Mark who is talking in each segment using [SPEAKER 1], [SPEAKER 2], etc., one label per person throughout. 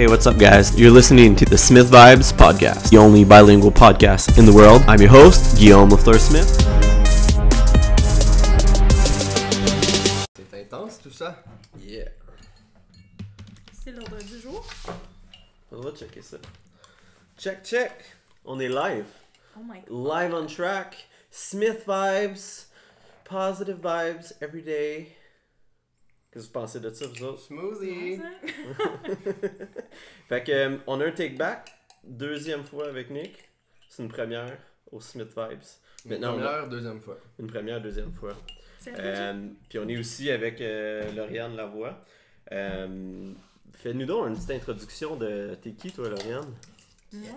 [SPEAKER 1] Hey, what's up, guys? You're listening to the Smith Vibes Podcast, the only bilingual podcast in the world. I'm your host, Guillaume LaFleur Smith.
[SPEAKER 2] C'est intense tout ça.
[SPEAKER 1] Yeah.
[SPEAKER 3] C'est l'ordre du jour.
[SPEAKER 1] On va checker ça. Check, check. On est live.
[SPEAKER 3] Oh my god.
[SPEAKER 1] Live on track. Smith Vibes. Positive vibes every day. Qu'est-ce que vous pensez de ça, vous autres?
[SPEAKER 2] Smoothie.
[SPEAKER 1] fait que, euh, on a un take back. Deuxième fois avec Nick. C'est une première au Smith Vibes.
[SPEAKER 2] Une
[SPEAKER 1] Maintenant, a-
[SPEAKER 2] première, deuxième fois.
[SPEAKER 1] Une première, deuxième fois.
[SPEAKER 3] C'est
[SPEAKER 1] Euh, puis on est aussi avec euh, Lauriane Lavoie. Euh, Fais-nous donc une petite introduction de t'es qui toi Lauriane?
[SPEAKER 3] Moi,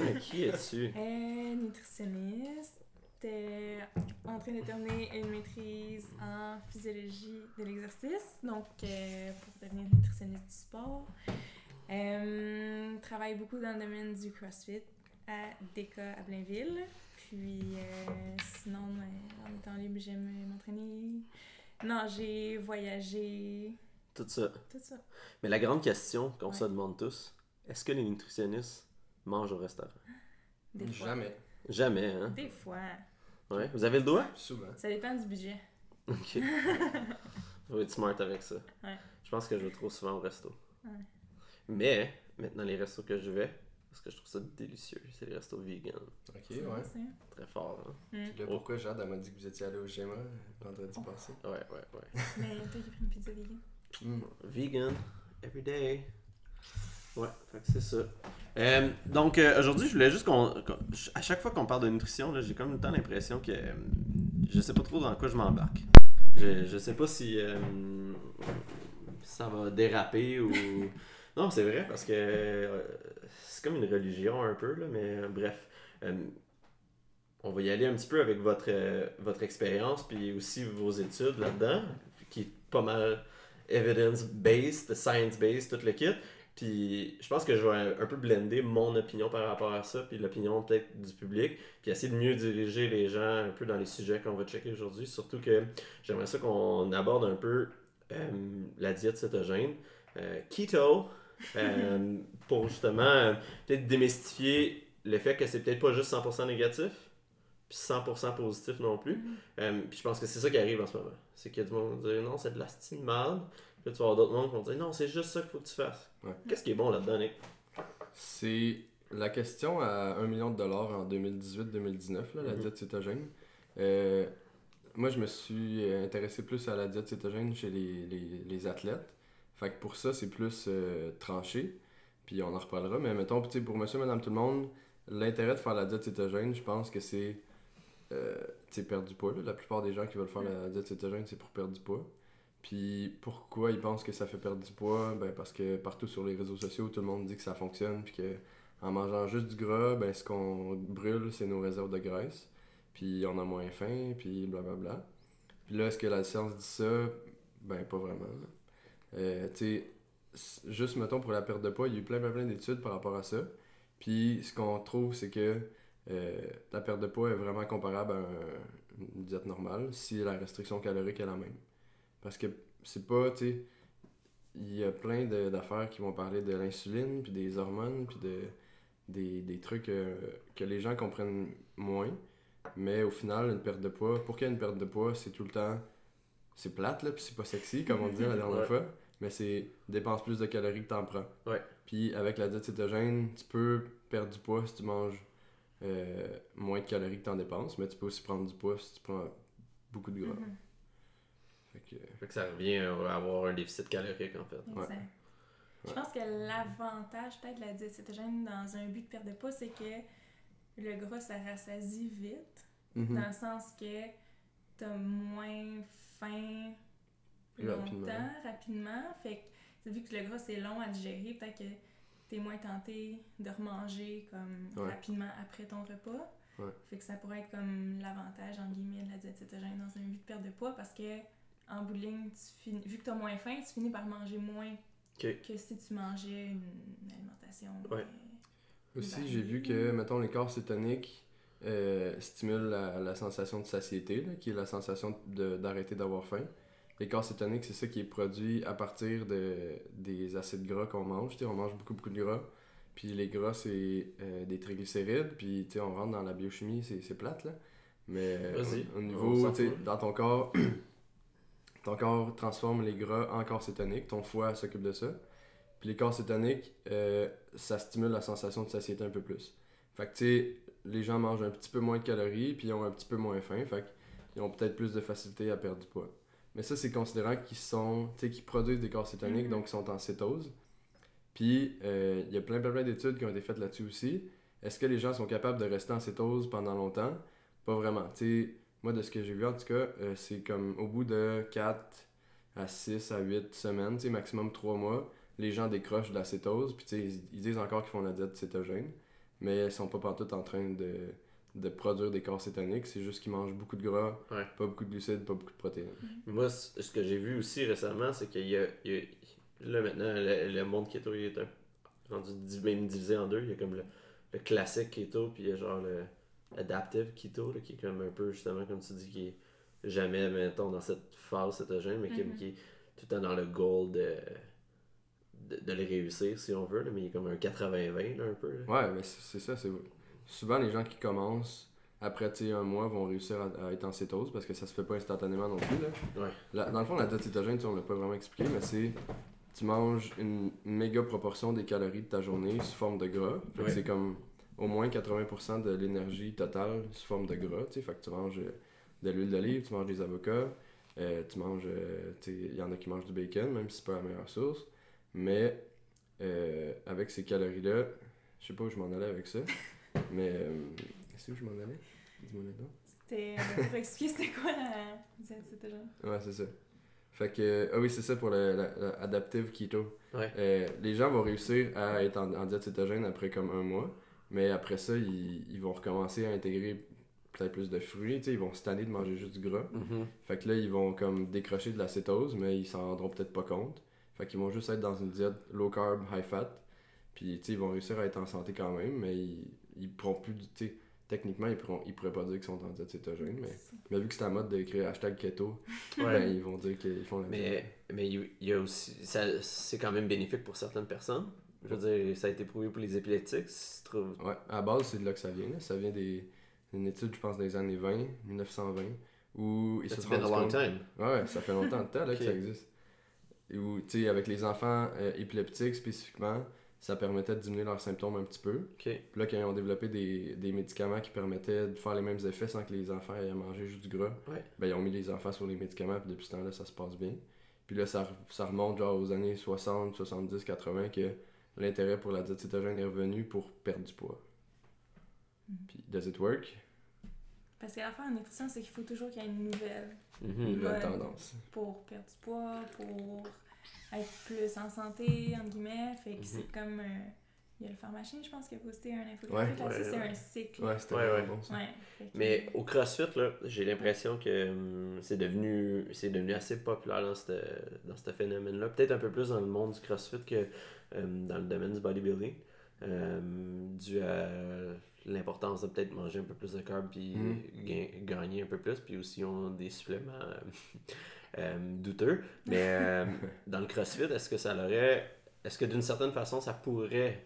[SPEAKER 1] Ouais, qui es-tu?
[SPEAKER 3] euh, nutritionniste. T'es en train de terminer une maîtrise en physiologie de l'exercice, donc euh, pour devenir nutritionniste du sport. Euh, travaille beaucoup dans le domaine du CrossFit à DECA à Blainville. Puis euh, sinon, euh, le temps libre, j'aime m'entraîner, nager, voyager,
[SPEAKER 1] Tout ça.
[SPEAKER 3] tout ça.
[SPEAKER 1] Mais la grande question qu'on
[SPEAKER 3] Ouais.
[SPEAKER 1] se demande tous, est-ce que les nutritionnistes mangent au restaurant?
[SPEAKER 3] Des fois.
[SPEAKER 2] Jamais.
[SPEAKER 1] Jamais, hein?
[SPEAKER 3] Des fois.
[SPEAKER 1] Ouais. Vous avez le doigt?
[SPEAKER 2] Souvent.
[SPEAKER 3] Ça dépend du budget.
[SPEAKER 1] Ok. Vais être smart avec ça.
[SPEAKER 3] Ouais.
[SPEAKER 1] Je pense que je vais trop souvent au resto.
[SPEAKER 3] Ouais.
[SPEAKER 1] Mais, maintenant, les restos que je vais, parce que je trouve ça délicieux, c'est les restos vegan.
[SPEAKER 2] Ok, ouais.
[SPEAKER 1] Très fort, hein?
[SPEAKER 3] Mm.
[SPEAKER 2] Puis là, pourquoi Jade elle m'a dit que vous étiez allé au schéma vendredi passé?
[SPEAKER 1] Ouais, ouais, ouais.
[SPEAKER 3] Mais toi qui pris une pizza vegan.
[SPEAKER 2] Hmm.
[SPEAKER 1] Vegan, every day. Ouais, c'est ça. Euh, donc euh, aujourd'hui, je voulais juste qu'on. À chaque fois qu'on parle de nutrition, j'ai comme le temps l'impression que euh, je sais pas trop dans quoi je m'embarque. Je, je sais pas si euh, ça va déraper ou. Non, c'est vrai parce que c'est comme une religion un peu, là, mais bref. On va y aller un petit peu avec votre, votre expérience puis aussi vos études là-dedans, qui est pas mal evidence-based, science-based, tout le kit. Puis je pense que je vais un, un peu blender mon opinion par rapport à ça, puis l'opinion peut-être du public, puis essayer de mieux diriger les gens un peu dans les sujets qu'on va checker aujourd'hui. Surtout que j'aimerais ça qu'on aborde un peu euh, la diète cétogène, euh, keto, euh, pour justement peut-être démystifier le fait que c'est peut-être pas juste 100% négatif, puis 100% positif non plus. Euh, puis je pense que c'est ça qui arrive en ce moment. C'est qu'il y a du monde qui dire non, c'est de la mal. Puis là, tu vas avoir d'autres mondes qui vont dire non, c'est juste ça qu'il faut que tu fasses.
[SPEAKER 2] Ouais.
[SPEAKER 1] Qu'est-ce qui est bon là-dedans, Nick?
[SPEAKER 2] C'est la question à 1 million de dollars en 2018-2019, là, la
[SPEAKER 1] Mhm.
[SPEAKER 2] diète cétogène. Euh, moi, je me suis intéressé plus à la diète cétogène chez les, les, les athlètes. Fait que pour ça, c'est plus euh, tranché. Puis on en reparlera. Mais mettons, pour monsieur, madame, tout le monde, l'intérêt de faire la diète cétogène, je pense que c'est euh, perdre du poids. là. La plupart des gens qui veulent faire la diète cétogène, c'est pour perdre du poids. Puis pourquoi ils pensent que ça fait perdre du poids? Ben parce que partout sur les réseaux sociaux, tout le monde dit que ça fonctionne, puis que en mangeant juste du gras, ben ce qu'on brûle, c'est nos réserves de graisse, puis on a moins faim, puis blablabla. Puis là, est-ce que la science dit ça? Ben pas vraiment. Euh, tu sais, juste mettons pour la perte de poids, il y a eu plein plein plein d'études par rapport à ça. Puis ce qu'on trouve, c'est que euh, la perte de poids est vraiment comparable à un- une diète normale si la restriction calorique est la même. Parce que c'est pas, tu sais, il y a plein de- d'affaires qui vont parler de l'insuline, puis des hormones, puis de, des, des trucs euh, que les gens comprennent moins. Mais au final, une perte de poids, pour qu'il y ait une perte de poids, c'est tout le temps. C'est plate, là, puis c'est pas sexy, comme on dit la dernière
[SPEAKER 1] Ouais.
[SPEAKER 2] fois. Mais c'est dépense plus de calories que t'en prends.
[SPEAKER 1] Ouais.
[SPEAKER 2] Puis avec la diète cétogène, tu peux perdre du poids si tu manges euh, moins de calories que t'en dépenses, mais tu peux aussi prendre du poids si tu prends beaucoup de gras.
[SPEAKER 3] Mhm.
[SPEAKER 2] Fait que,
[SPEAKER 1] Fait que ça revient à avoir un déficit calorique en fait.
[SPEAKER 2] Ouais.
[SPEAKER 3] Je pense que l'avantage peut-être de la diète cétogène dans un but de perte de poids, c'est que le gras, ça rassasie vite.
[SPEAKER 2] Mhm.
[SPEAKER 3] Dans le sens que t'as moins faim plus
[SPEAKER 2] Rapidement.
[SPEAKER 3] longtemps, rapidement. Fait que vu que le gras, c'est long à digérer, peut-être que t'es moins tenté de remanger comme
[SPEAKER 2] Ouais.
[SPEAKER 3] rapidement après ton repas.
[SPEAKER 2] Ouais.
[SPEAKER 3] Fait que ça pourrait être comme l'avantage, en guillemets, de la diète cétogène dans un but de perte de poids parce que en bout de ligne, tu finis- vu que tu as moins faim, tu finis par manger moins que si tu mangeais une alimentation.
[SPEAKER 1] Ouais.
[SPEAKER 3] euh,
[SPEAKER 2] Aussi, j'ai vu que, mettons, les corps cétoniques euh, stimulent la, la sensation de satiété, là, qui est la sensation de- d'arrêter d'avoir faim. L'écart cétonique, c'est ça qui est produit à partir de, des acides gras qu'on mange. Tu sais, on mange beaucoup, beaucoup de gras. Puis les gras, c'est euh, des triglycérides. Puis on rentre dans la biochimie, c'est c'est plate, là. Mais
[SPEAKER 1] Vas-y,
[SPEAKER 2] au, niveau, dans ton corps, ton corps transforme les gras en corps cétonique. Ton foie s'occupe de ça. Puis les corps cétoniques, euh, ça stimule la sensation de satiété un peu plus. Fait que tu sais, les gens mangent un petit peu moins de calories, puis ils ont un petit peu moins faim. Fait qu'ils ont peut-être plus de facilité à perdre du poids. Mais ça, c'est considérant qu'ils sont, tu sais, qu'ils produisent des corps cétoniques,
[SPEAKER 3] Mhm.
[SPEAKER 2] donc ils sont en cétose. Puis, euh, il y a plein, plein, plein d'études qui ont été faites là-dessus aussi. Est-ce que les gens sont capables de rester en cétose pendant longtemps? Pas vraiment. Tu sais, moi, de ce que j'ai vu, en tout cas, euh, c'est comme au bout de 4 à 6 à 8 semaines, maximum 3 mois, les gens décrochent de la cétose. Puis, tu sais, ils, ils disent encore qu'ils font la diète cétogène, mais ils sont pas partout en train de, de produire des corps cétoniques. C'est juste qu'ils mangent beaucoup de gras,
[SPEAKER 1] Ouais.
[SPEAKER 2] pas beaucoup de glucides, pas beaucoup de protéines.
[SPEAKER 1] Moi, c- ce que j'ai vu aussi récemment, c'est qu'il y a, il y a- Là, maintenant, le, le monde keto, il est un, rendu même divisé en deux. Il y a comme le, le classique keto, puis il y a genre le adaptive keto, là, qui est comme un peu, justement, comme tu dis, qui est jamais, mettons, dans cette phase cétogène, mais qui, qui est tout le temps dans le goal de, de, de le réussir, si on veut, là, mais il est comme un 80-20, là, un peu. là.
[SPEAKER 2] Ouais, mais c'est ça. c'est Souvent, les gens qui commencent après un mois vont réussir à, à être en cétose parce que ça se fait pas instantanément non plus. Là.
[SPEAKER 1] Ouais.
[SPEAKER 2] La- dans le fond, la diète cétogène, tu sais, on l'a pas vraiment expliqué, mais c'est tu manges une méga proportion des calories de ta journée sous forme de gras.
[SPEAKER 1] Ouais.
[SPEAKER 2] c'est comme au moins 80% de l'énergie totale sous forme de gras. tu sais. Fait que tu manges euh, de l'huile d'olive, tu manges des avocats, euh, tu manges. euh, Il y en a qui mangent du bacon, même si c'est pas la meilleure source. Mais euh, avec ces calories-là, je sais pas où je m'en allais avec ça. mais euh, c'est où je m'en allais? Dis-moi là
[SPEAKER 3] C'était pour expliquer c'était quoi la diète cétogène.
[SPEAKER 2] Ouais, c'est ça. Fait que, ah oui, c'est ça pour le, la- la adaptive keto.
[SPEAKER 1] Ouais.
[SPEAKER 2] Euh, les gens vont réussir à être en, en diète cétogène après comme un mois, mais après ça, ils, ils vont recommencer à intégrer peut-être plus de fruits, tu sais, ils vont se tanner de manger juste du gras.
[SPEAKER 1] Mhm.
[SPEAKER 2] Fait que là, ils vont comme décrocher de la cétose, mais ils s'en rendront peut-être pas compte. Fait qu'ils vont juste être dans une diète low carb, high fat. Puis, tu sais, ils vont réussir à être en santé quand même, mais ils, ils pourront plus, tu sais, techniquement, ils, pourront, ils pourraient pas dire qu'ils sont en diète cétogène, mais, mais vu que c'est la mode d'écrire hashtag keto,
[SPEAKER 1] Ouais.
[SPEAKER 2] ben, ils vont dire qu'ils font la diète.
[SPEAKER 1] Mais, mais il il y a aussi. ça- C'est quand même bénéfique pour certaines personnes. Je veux dire, ça a été prouvé pour les épileptiques. Si tu trouves.
[SPEAKER 2] Ouais, à la base, c'est de là que ça vient. là. Ça vient des, d'une étude, je pense, des années 20, 1920, où ils se sont compte-
[SPEAKER 1] time.
[SPEAKER 2] Ouais, ça fait longtemps de temps là, que ça existe. Et où, tu sais, avec les enfants euh, épileptiques spécifiquement, ça permettait de diminuer leurs symptômes un petit peu. Puis là, quand ils ont développé des, des médicaments qui permettaient de faire les mêmes effets sans que les enfants aient à manger juste du gras,
[SPEAKER 1] Ouais.
[SPEAKER 2] ben, ils ont mis les enfants sur les médicaments, puis depuis ce temps-là, ça se passe bien. Puis là, ça, ça remonte genre aux années 60, 70, 80, que l'intérêt pour la diète cétogène est revenu pour perdre du poids.
[SPEAKER 3] Mhm.
[SPEAKER 2] Puis, does it work?
[SPEAKER 3] Parce que l'affaire en nutrition, c'est qu'il faut toujours qu'il y ait une nouvelle
[SPEAKER 1] Mhm.
[SPEAKER 2] Tendance.
[SPEAKER 3] pour perdre du poids, pour être plus en santé, entre guillemets. Fait que
[SPEAKER 1] Mhm.
[SPEAKER 3] c'est comme. euh, il y a le pharmacien, je pense, qui a posté un
[SPEAKER 2] Ouais.
[SPEAKER 3] infographique là-dessus.
[SPEAKER 1] Ouais,
[SPEAKER 3] c'est
[SPEAKER 1] ouais.
[SPEAKER 3] un cycle.
[SPEAKER 2] Ouais, c'était
[SPEAKER 1] Ouais,
[SPEAKER 2] bon ça.
[SPEAKER 3] Que-
[SPEAKER 1] Mais au CrossFit, là, j'ai l'impression que hum, c'est devenu, c'est devenu assez populaire dans ce dans phénomène-là. Peut-être un peu plus dans le monde du CrossFit que dans le domaine du bodybuilding. Hum, dû à l'importance de peut-être manger un peu plus de carbs puis ga- gagner un peu plus. Puis aussi, on a des suppléments hum, douteux. Mais dans le CrossFit, est-ce que ça l'aurait. Est-ce que d'une certaine façon, ça pourrait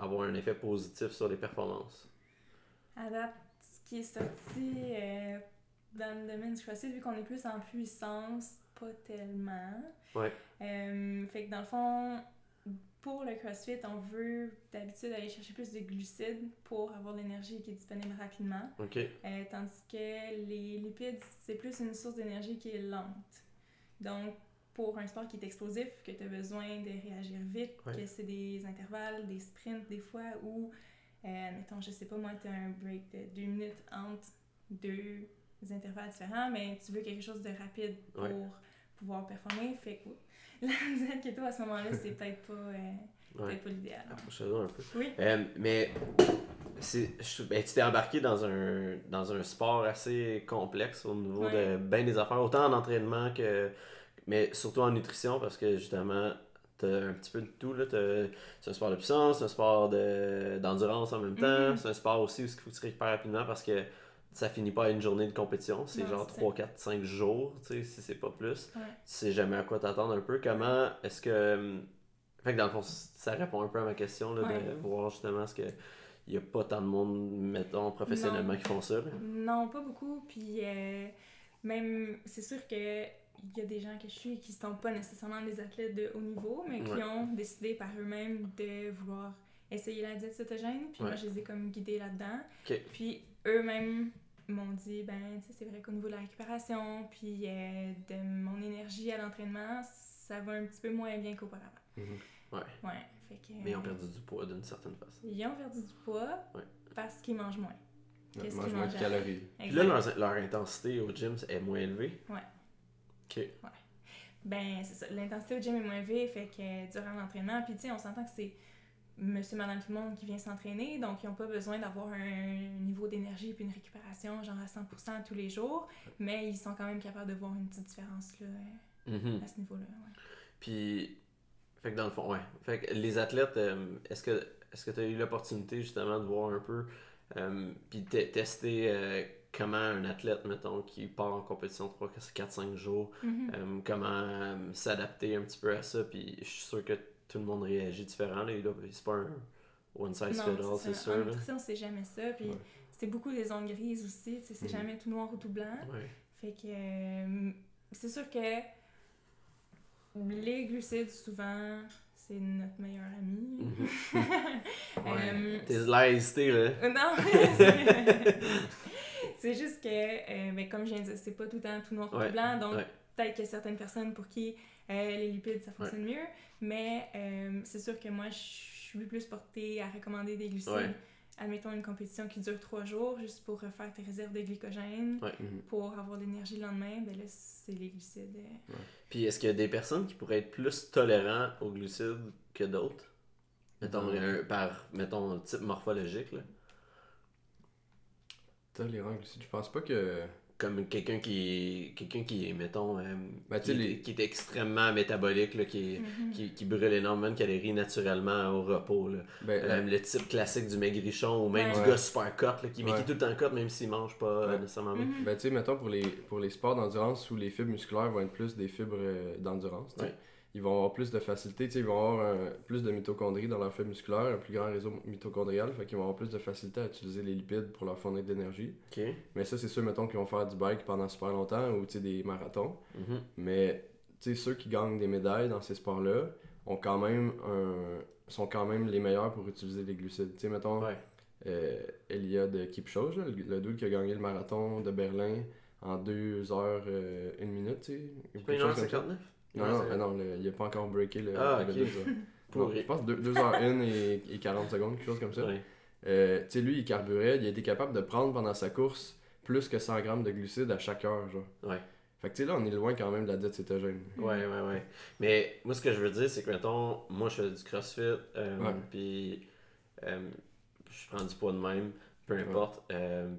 [SPEAKER 1] avoir un effet positif sur les performances?
[SPEAKER 3] À date, ce qui est sorti euh, dans le domaine du CrossFit, vu qu'on est plus en puissance, pas tellement.
[SPEAKER 1] Ouais.
[SPEAKER 3] Euh, fait que dans le fond, pour le CrossFit, on veut d'habitude aller chercher plus de glucides pour avoir de l'énergie qui est disponible rapidement.
[SPEAKER 1] Ok.
[SPEAKER 3] Euh, tandis que les lipides, c'est plus une source d'énergie qui est lente. Donc, pour un sport qui est explosif, que tu as besoin de réagir vite,
[SPEAKER 1] Ouais.
[SPEAKER 3] que c'est des intervalles, des sprints des fois, ou, euh, mettons, je sais pas, moi, tu as un break de deux minutes entre deux intervalles différents, mais tu veux quelque chose de rapide pour
[SPEAKER 1] Ouais.
[SPEAKER 3] Pouvoir performer. Fait que la diète keto à ce moment-là, c'est peut-être pas, euh,
[SPEAKER 1] Ouais.
[SPEAKER 3] pas l'idéal.
[SPEAKER 1] Un peu.
[SPEAKER 3] Oui.
[SPEAKER 1] Euh, mais je- ben, tu t'es embarqué dans un, dans un sport assez complexe au niveau de bien des affaires, autant en entraînement que. Mais surtout en nutrition, parce que justement, t'as un petit peu de tout. Là. C'est un sport de puissance, c'est un sport de, d'endurance en même temps.
[SPEAKER 3] Mhm.
[SPEAKER 1] C'est un sport aussi où il faut que tu récupères rapidement parce que ça finit pas à une journée de compétition, c'est genre
[SPEAKER 3] c'est ça.
[SPEAKER 1] 3, 4, 5 jours, tu sais, si c'est pas plus.
[SPEAKER 3] Ouais.
[SPEAKER 1] Tu sais jamais à quoi t'attendre un peu. Comment est-ce que. hum, Fait que dans le fond, ça répond un peu à ma question, là, de voir justement ce que. Il n'y a pas tant de monde, mettons, professionnellement,
[SPEAKER 3] Non.
[SPEAKER 1] qui font ça. là.
[SPEAKER 3] Non, pas beaucoup. Puis euh, même, c'est sûr que il y a des gens que je suis qui ne sont pas nécessairement des athlètes de haut niveau, mais qui
[SPEAKER 1] Ouais.
[SPEAKER 3] ont décidé par eux-mêmes de vouloir essayer la diète cétogène. Puis moi, je les ai comme guidés là-dedans. Puis eux-mêmes m'ont dit, ben, c'est vrai qu'au niveau de la récupération, puis euh, de mon énergie à l'entraînement, ça va un petit peu moins bien qu'auparavant.
[SPEAKER 2] Mhm.
[SPEAKER 1] Ouais.
[SPEAKER 3] Ouais. Fait que,
[SPEAKER 1] Mais ils ont perdu du poids d'une certaine façon.
[SPEAKER 3] Ils ont perdu du poids
[SPEAKER 1] Ouais.
[SPEAKER 3] parce qu'ils mangent moins.
[SPEAKER 2] Ouais,
[SPEAKER 3] Qu'est-ce
[SPEAKER 2] mange
[SPEAKER 3] qu'ils
[SPEAKER 2] moins de
[SPEAKER 3] mangent
[SPEAKER 2] calories.
[SPEAKER 1] Puis là, leur, leur intensité au gym est moins élevée.
[SPEAKER 3] Ouais.
[SPEAKER 1] Ok.
[SPEAKER 3] Ben, c'est ça. L'intensité au gym est moins élevée, fait que durant l'entraînement, puis tu sais, on s'entend que c'est monsieur, madame, tout le monde qui vient s'entraîner, donc ils n'ont pas besoin d'avoir un niveau d'énergie puis une récupération genre à 100% tous les jours, mais ils sont quand même capables de voir une petite différence là,
[SPEAKER 1] Mhm.
[SPEAKER 3] à ce niveau-là. ouais.
[SPEAKER 1] Puis, fait que dans le fond, ouais. Fait que les athlètes, euh, est-ce que est-ce que tu as eu l'opportunité justement de voir un peu, euh, puis te- tester euh, comment un athlète, mettons, qui part en compétition 3, 4, 5 jours,
[SPEAKER 3] Mhm.
[SPEAKER 1] euh, comment s'adapter un petit peu à ça, puis je suis sûr que tout le monde réagit différent, là, là, c'est pas un one size fit all, c'est.
[SPEAKER 3] En
[SPEAKER 1] sûr, là.
[SPEAKER 3] nutrition, c'est jamais ça, puis
[SPEAKER 2] Ouais.
[SPEAKER 3] c'est beaucoup des zones grises aussi, c'est
[SPEAKER 2] Mhm.
[SPEAKER 3] jamais tout noir ou tout blanc.
[SPEAKER 1] Ouais.
[SPEAKER 3] Fait que euh, c'est sûr que les glucides, souvent, c'est notre meilleur ami.
[SPEAKER 1] Mhm. Ouais.
[SPEAKER 3] Euh,
[SPEAKER 1] T'es là.
[SPEAKER 3] Euh, Non, c'est- c'est juste que, euh, ben, comme je viens de dire, c'est pas tout le temps tout noir ou
[SPEAKER 1] Ouais,
[SPEAKER 3] tout blanc, donc
[SPEAKER 1] ouais.
[SPEAKER 3] peut-être qu'il y a certaines personnes pour qui euh, les lipides ça fonctionne mieux, mais euh, c'est sûr que moi je suis plus portée à recommander des glucides.
[SPEAKER 1] Ouais.
[SPEAKER 3] Admettons une compétition qui dure trois jours juste pour refaire tes réserves de glycogène,
[SPEAKER 1] Ouais.
[SPEAKER 2] Mhm.
[SPEAKER 3] pour avoir de l'énergie le lendemain, ben là c'est les glucides. euh.
[SPEAKER 1] Puis est-ce qu'il y a des personnes qui pourraient être plus tolérants aux glucides que d'autres? Mettons, un- par, mettons, type morphologique, là.
[SPEAKER 2] Tolérant glucides. Je pense pas que.
[SPEAKER 1] Comme quelqu'un qui, quelqu'un qui est, mettons, euh,
[SPEAKER 2] Ben,
[SPEAKER 1] qui, est-
[SPEAKER 2] les-
[SPEAKER 1] qui est extrêmement métabolique, là, qui, est-
[SPEAKER 3] Mhm.
[SPEAKER 1] qui, qui brûle énormément de calories naturellement au repos. Là.
[SPEAKER 2] Ben,
[SPEAKER 1] Euh, le type classique du maigrichon ou même
[SPEAKER 3] Ouais.
[SPEAKER 1] du gars super cut, là, qui, mais qui
[SPEAKER 2] Ouais.
[SPEAKER 1] est tout le temps cut même s'il mange pas euh, nécessairement bien.
[SPEAKER 3] Mhm.
[SPEAKER 2] Ben, tu sais, mettons, pour les, pour les sports d'endurance où les fibres musculaires vont être plus des fibres euh, d'endurance. Ils vont avoir plus de facilité, ils vont avoir un- plus de mitochondries dans leur fibre musculaire, un plus grand réseau mitochondrial, fait qu'ils vont avoir plus de facilité à utiliser les lipides pour leur fournir d'énergie.
[SPEAKER 1] Ok.
[SPEAKER 2] Mais ça, c'est ceux, mettons, qui vont faire du bike pendant super longtemps ou, des marathons.
[SPEAKER 1] Mhm.
[SPEAKER 2] Mais, tu sais, ceux qui gagnent des médailles dans ces sports-là ont quand même un... sont quand même les meilleurs pour utiliser les glucides. Tu sais, mettons,
[SPEAKER 1] Ouais.
[SPEAKER 2] euh, Eliud Kipchoge, le, le dude qui a gagné le marathon de Berlin en 2 heures 1 minute, tu sais. ou
[SPEAKER 1] C'est pas
[SPEAKER 2] quelque chose comme ça.
[SPEAKER 1] 1h59?
[SPEAKER 2] Non, non, ah non, le- il a pas encore breaké le,
[SPEAKER 1] Ah,
[SPEAKER 2] le deux heures. Non, je pense 2 heures 1 et, et 40 secondes, quelque chose comme ça.
[SPEAKER 1] Ouais.
[SPEAKER 2] Euh, tu sais, lui, il carburait, il a été capable de prendre pendant sa course plus que 100 grammes de glucides à chaque heure, genre.
[SPEAKER 1] Ouais.
[SPEAKER 2] Fait que tu sais, là, on est loin quand même de la diète cétogène.
[SPEAKER 1] Ouais, ouais, ouais. Mais moi, ce que je veux dire, c'est que, mettons, moi, je fais du crossfit, euh,
[SPEAKER 2] Ouais.
[SPEAKER 1] puis euh, je prends du poids de même, peu importe.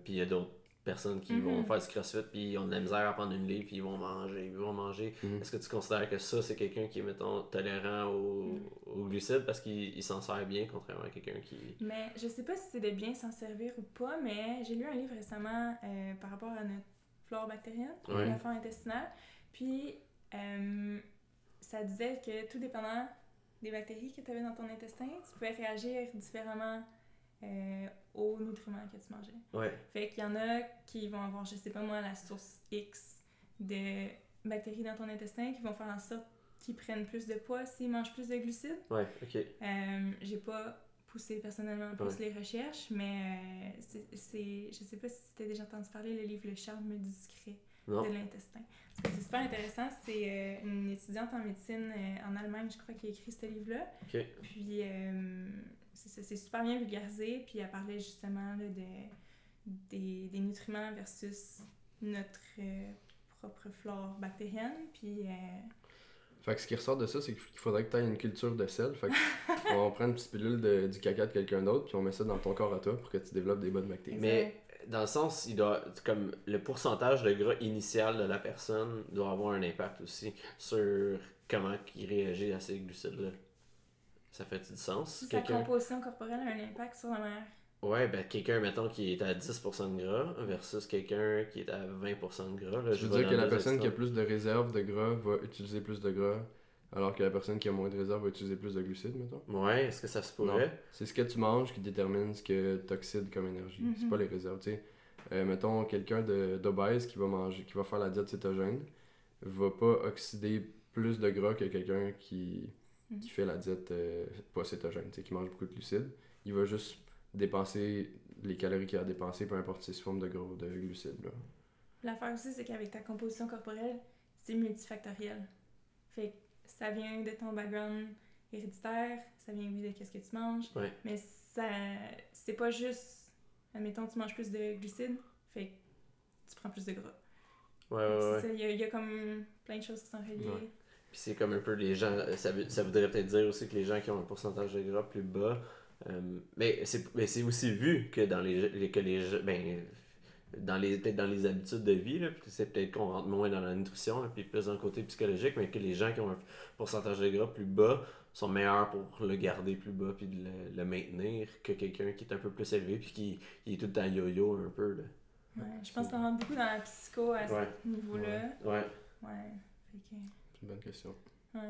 [SPEAKER 1] puis il y a d'autres personnes qui
[SPEAKER 3] Mhm.
[SPEAKER 1] vont faire du crossfit, puis ils ont de la misère à prendre une livre, puis ils vont manger, ils vont manger.
[SPEAKER 2] Mhm.
[SPEAKER 1] Est-ce que tu considères que ça, c'est quelqu'un qui est, mettons, tolérant au- aux glucides parce qu'il il s'en sert bien, contrairement à quelqu'un qui.
[SPEAKER 3] Mais je sais pas si c'est de bien s'en servir ou pas, mais j'ai lu un livre récemment euh, par rapport à notre flore bactérienne,
[SPEAKER 1] Ouais.
[SPEAKER 3] la flore intestinale. Puis euh, ça disait que tout dépendant des bactéries que tu avais dans ton intestin, tu pouvais réagir différemment euh, aux nutriments que tu mangeais.
[SPEAKER 1] Ouais.
[SPEAKER 3] Fait qu'il y en a qui vont avoir, je sais pas moi, la source X de bactéries dans ton intestin qui vont faire en sorte qu'ils prennent plus de poids s'ils mangent plus de glucides.
[SPEAKER 1] Ouais, ok.
[SPEAKER 3] Euh, j'ai pas poussé personnellement plus les recherches, mais euh, c'est- je sais pas si tu as déjà entendu parler le livre Le charme discret
[SPEAKER 1] Non.
[SPEAKER 3] de l'intestin. C'est super intéressant. C'est euh, une étudiante en médecine euh, en Allemagne, je crois, qui a écrit ce livre-là.
[SPEAKER 1] Ok.
[SPEAKER 3] Puis euh, c'est super bien vulgarisé. Puis elle parlait justement là, de, des, des nutriments versus notre euh, propre flore bactérienne. Puis euh,
[SPEAKER 2] Fait que ce qui ressort de ça, c'est qu'il faudrait que tu aies une culture de sel. Fait que on prend une petite pilule de- du caca de quelqu'un d'autre, puis on met ça dans ton corps à toi pour que tu développes des bonnes bactéries.
[SPEAKER 1] Mais dans le sens, il doit, comme le pourcentage de gras initial de la personne doit avoir un impact aussi sur comment il réagit à ces glucides-là. Ça fait du sens?
[SPEAKER 3] Si sa composition corporelle a un impact sur la manière
[SPEAKER 1] Ouais, ben quelqu'un, mettons, qui est à 10% de gras versus quelqu'un qui est à 20% de gras. Là,
[SPEAKER 2] Je veux dire que la personne qui a plus de réserve de gras va utiliser plus de gras, alors que la personne qui a moins de réserve va utiliser plus de glucides, mettons?
[SPEAKER 1] Ouais, est-ce que ça se pourrait?
[SPEAKER 2] C'est ce que tu manges qui détermine ce que t'oxydes comme énergie. C'est
[SPEAKER 3] Mhm.
[SPEAKER 2] pas les réserves, tu sais. Euh, mettons, quelqu'un de- d'obèse qui va manger, qui va faire la diète cétogène, va pas oxyder plus de gras que quelqu'un qui,
[SPEAKER 3] Mhm.
[SPEAKER 2] qui fait la diète euh, pas cétogène, qui mange beaucoup de glucides. Il va juste dépenser les calories qu'il a dépensées, peu importe ses formes de gras ou de glucides. Là.
[SPEAKER 3] L'affaire aussi, c'est qu'avec ta composition corporelle, c'est multifactoriel. Fait que ça vient de ton background héréditaire, ça vient oui de qu'est-ce que tu manges,
[SPEAKER 1] Ouais.
[SPEAKER 3] mais ça c'est pas juste, admettons, tu manges plus de glucides, fait que tu prends plus de gras.
[SPEAKER 1] Ouais, ouais, ouais.
[SPEAKER 3] Il y, a, il y a comme plein de choses qui sont reliées.
[SPEAKER 2] Ouais.
[SPEAKER 1] Puis c'est comme un peu les gens. Ça, veut- ça voudrait peut-être dire aussi que les gens qui ont un pourcentage de gras plus bas. euh, mais c'est mais c'est aussi vu que dans les, les- que les ben dans les peut-être dans les habitudes de vie c'est peut-être qu'on rentre moins dans la nutrition là, puis plus dans le côté psychologique mais que les gens qui ont un pourcentage de gras plus bas sont meilleurs pour le garder plus bas puis de le, le maintenir que quelqu'un qui est un peu plus élevé puis qui, qui est tout le temps yo-yo un peu là.
[SPEAKER 3] Ouais, je pense qu'on rentre beaucoup dans la psycho à
[SPEAKER 1] Ouais.
[SPEAKER 3] ce niveau-là.
[SPEAKER 1] Ouais.
[SPEAKER 3] Ouais. Fait que,
[SPEAKER 2] C'est une bonne question.
[SPEAKER 3] ouais.